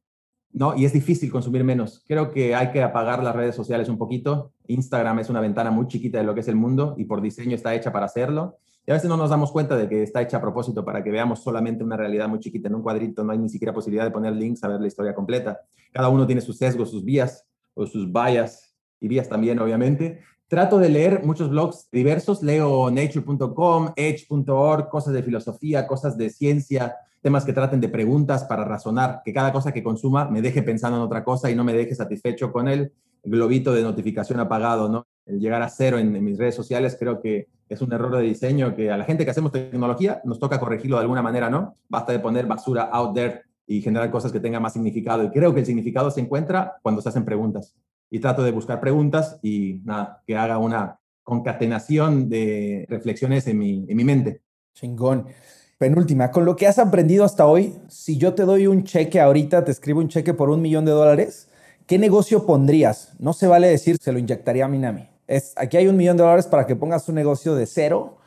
Speaker 1: ¿no? Y es difícil consumir menos. Creo que hay que apagar las redes sociales un poquito. Instagram es una ventana muy chiquita de lo que es el mundo y por diseño está hecha para hacerlo. Y a veces no nos damos cuenta de que está hecha a propósito para que veamos solamente una realidad muy chiquita. En un cuadrito no hay ni siquiera posibilidad de poner links a ver la historia completa. Cada uno tiene sus sesgos, sus vías o sus bias y vías también, obviamente. Trato de leer muchos blogs diversos. Leo nature.com, edge.org, cosas de filosofía, cosas de ciencia, temas que traten de preguntas para razonar, que cada cosa que consuma me deje pensando en otra cosa y no me deje satisfecho con el globito de notificación apagado, ¿no? El llegar a cero en mis redes sociales creo que es un error de diseño que a la gente que hacemos tecnología nos toca corregirlo de alguna manera, ¿no? Basta de poner basura out there y generar cosas que tengan más significado. Y creo que el significado se encuentra cuando se hacen preguntas. Y trato de buscar preguntas y nada, que haga una concatenación de reflexiones en mi, en mi mente.
Speaker 3: Chingón. Penúltima, con lo que has aprendido hasta hoy, si yo te doy un cheque ahorita, te escribo un cheque por un millón de dólares, ¿qué negocio pondrías? No se vale decir, se lo inyectaría a Minami. Es, aquí hay un millón de dólares para que pongas un negocio de cero.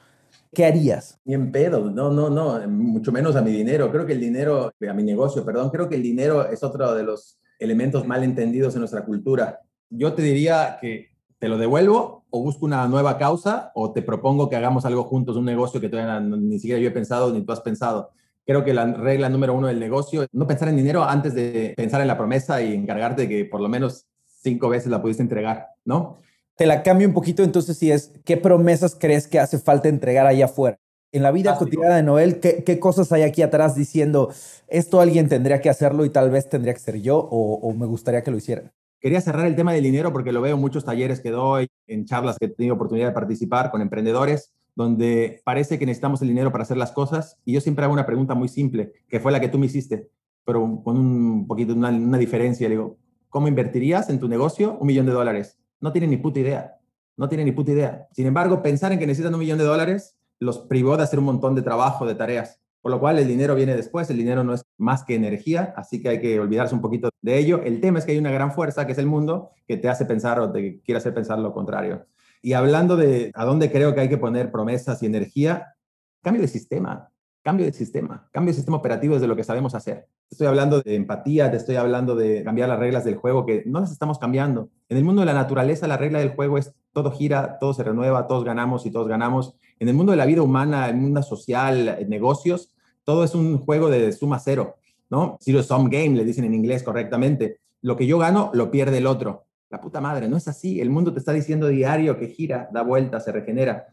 Speaker 3: ¿Qué harías?
Speaker 1: Ni en pedo, no, no, no, mucho menos a mi dinero. Creo que el dinero, a mi negocio, perdón, creo que el dinero es otro de los elementos mal entendidos en nuestra cultura. Yo te diría que te lo devuelvo o busco una nueva causa o te propongo que hagamos algo juntos, un negocio que todavía ni siquiera yo he pensado ni tú has pensado. Creo que la regla número uno del negocio es no pensar en dinero antes de pensar en la promesa y encargarte que por lo menos cinco veces la pudiste entregar, ¿no?
Speaker 3: Te la cambio un poquito, entonces si es, ¿qué promesas crees que hace falta entregar allá afuera? En la vida cotidiana de Noel, ¿qué, cosas hay aquí atrás diciendo, esto alguien tendría que hacerlo y tal vez tendría que ser yo o, o me gustaría que lo hicieran?
Speaker 1: Quería cerrar el tema del dinero porque lo veo en muchos talleres que doy, en charlas que he tenido oportunidad de participar con emprendedores donde parece que necesitamos el dinero para hacer las cosas y yo siempre hago una pregunta muy simple, que fue la que tú me hiciste, pero con un poquito, una, una diferencia. Le digo, ¿cómo invertirías en tu negocio un millón de dólares? No tienen ni puta idea, no tienen ni puta idea. Sin embargo, pensar en que necesitan un millón de dólares los privó de hacer un montón de trabajo, de tareas. Por lo cual el dinero viene después, el dinero no es más que energía, así que hay que olvidarse un poquito de ello. El tema es que hay una gran fuerza, que es el mundo, que te hace pensar o te quiere hacer pensar lo contrario. Y hablando de a dónde creo que hay que poner promesas y energía, cambio de sistema, cambio de sistema, cambio de sistema operativo desde lo que sabemos hacer. Estoy hablando de empatía, te estoy hablando de cambiar las reglas del juego, que no las estamos cambiando. En el mundo de la naturaleza, la regla del juego es todo gira, todo se renueva, todos ganamos y todos ganamos. En el mundo de la vida humana, en el mundo social, negocios, todo es un juego de suma cero, ¿no? Zero sum game, le dicen en inglés correctamente. Lo que yo gano, lo pierde el otro. La puta madre, no es así. El mundo te está diciendo diario que gira, da vuelta, se regenera.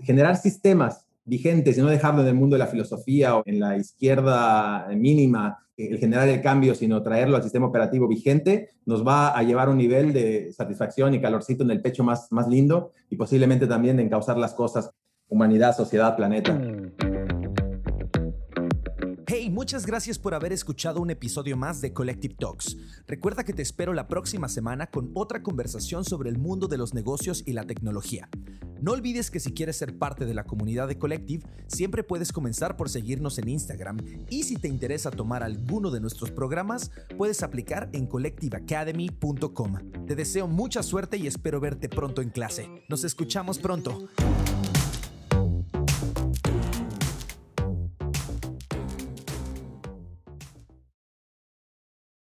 Speaker 1: Generar sistemas vigentes y no dejarlo en el mundo de la filosofía o en la izquierda mínima, el generar el cambio, sino traerlo al sistema operativo vigente, nos va a llevar a un nivel de satisfacción y calorcito en el pecho más, más lindo y posiblemente también de encauzar las cosas, humanidad, sociedad, planeta.
Speaker 6: Muchas gracias por haber escuchado un episodio más de Collective Talks. Recuerda que te espero la próxima semana con otra conversación sobre el mundo de los negocios y la tecnología. No olvides que si quieres ser parte de la comunidad de Collective, siempre puedes comenzar por seguirnos en Instagram y si te interesa tomar alguno de nuestros programas, puedes aplicar en collectiveacademy.com. Te deseo mucha suerte y espero verte pronto en clase. Nos escuchamos pronto.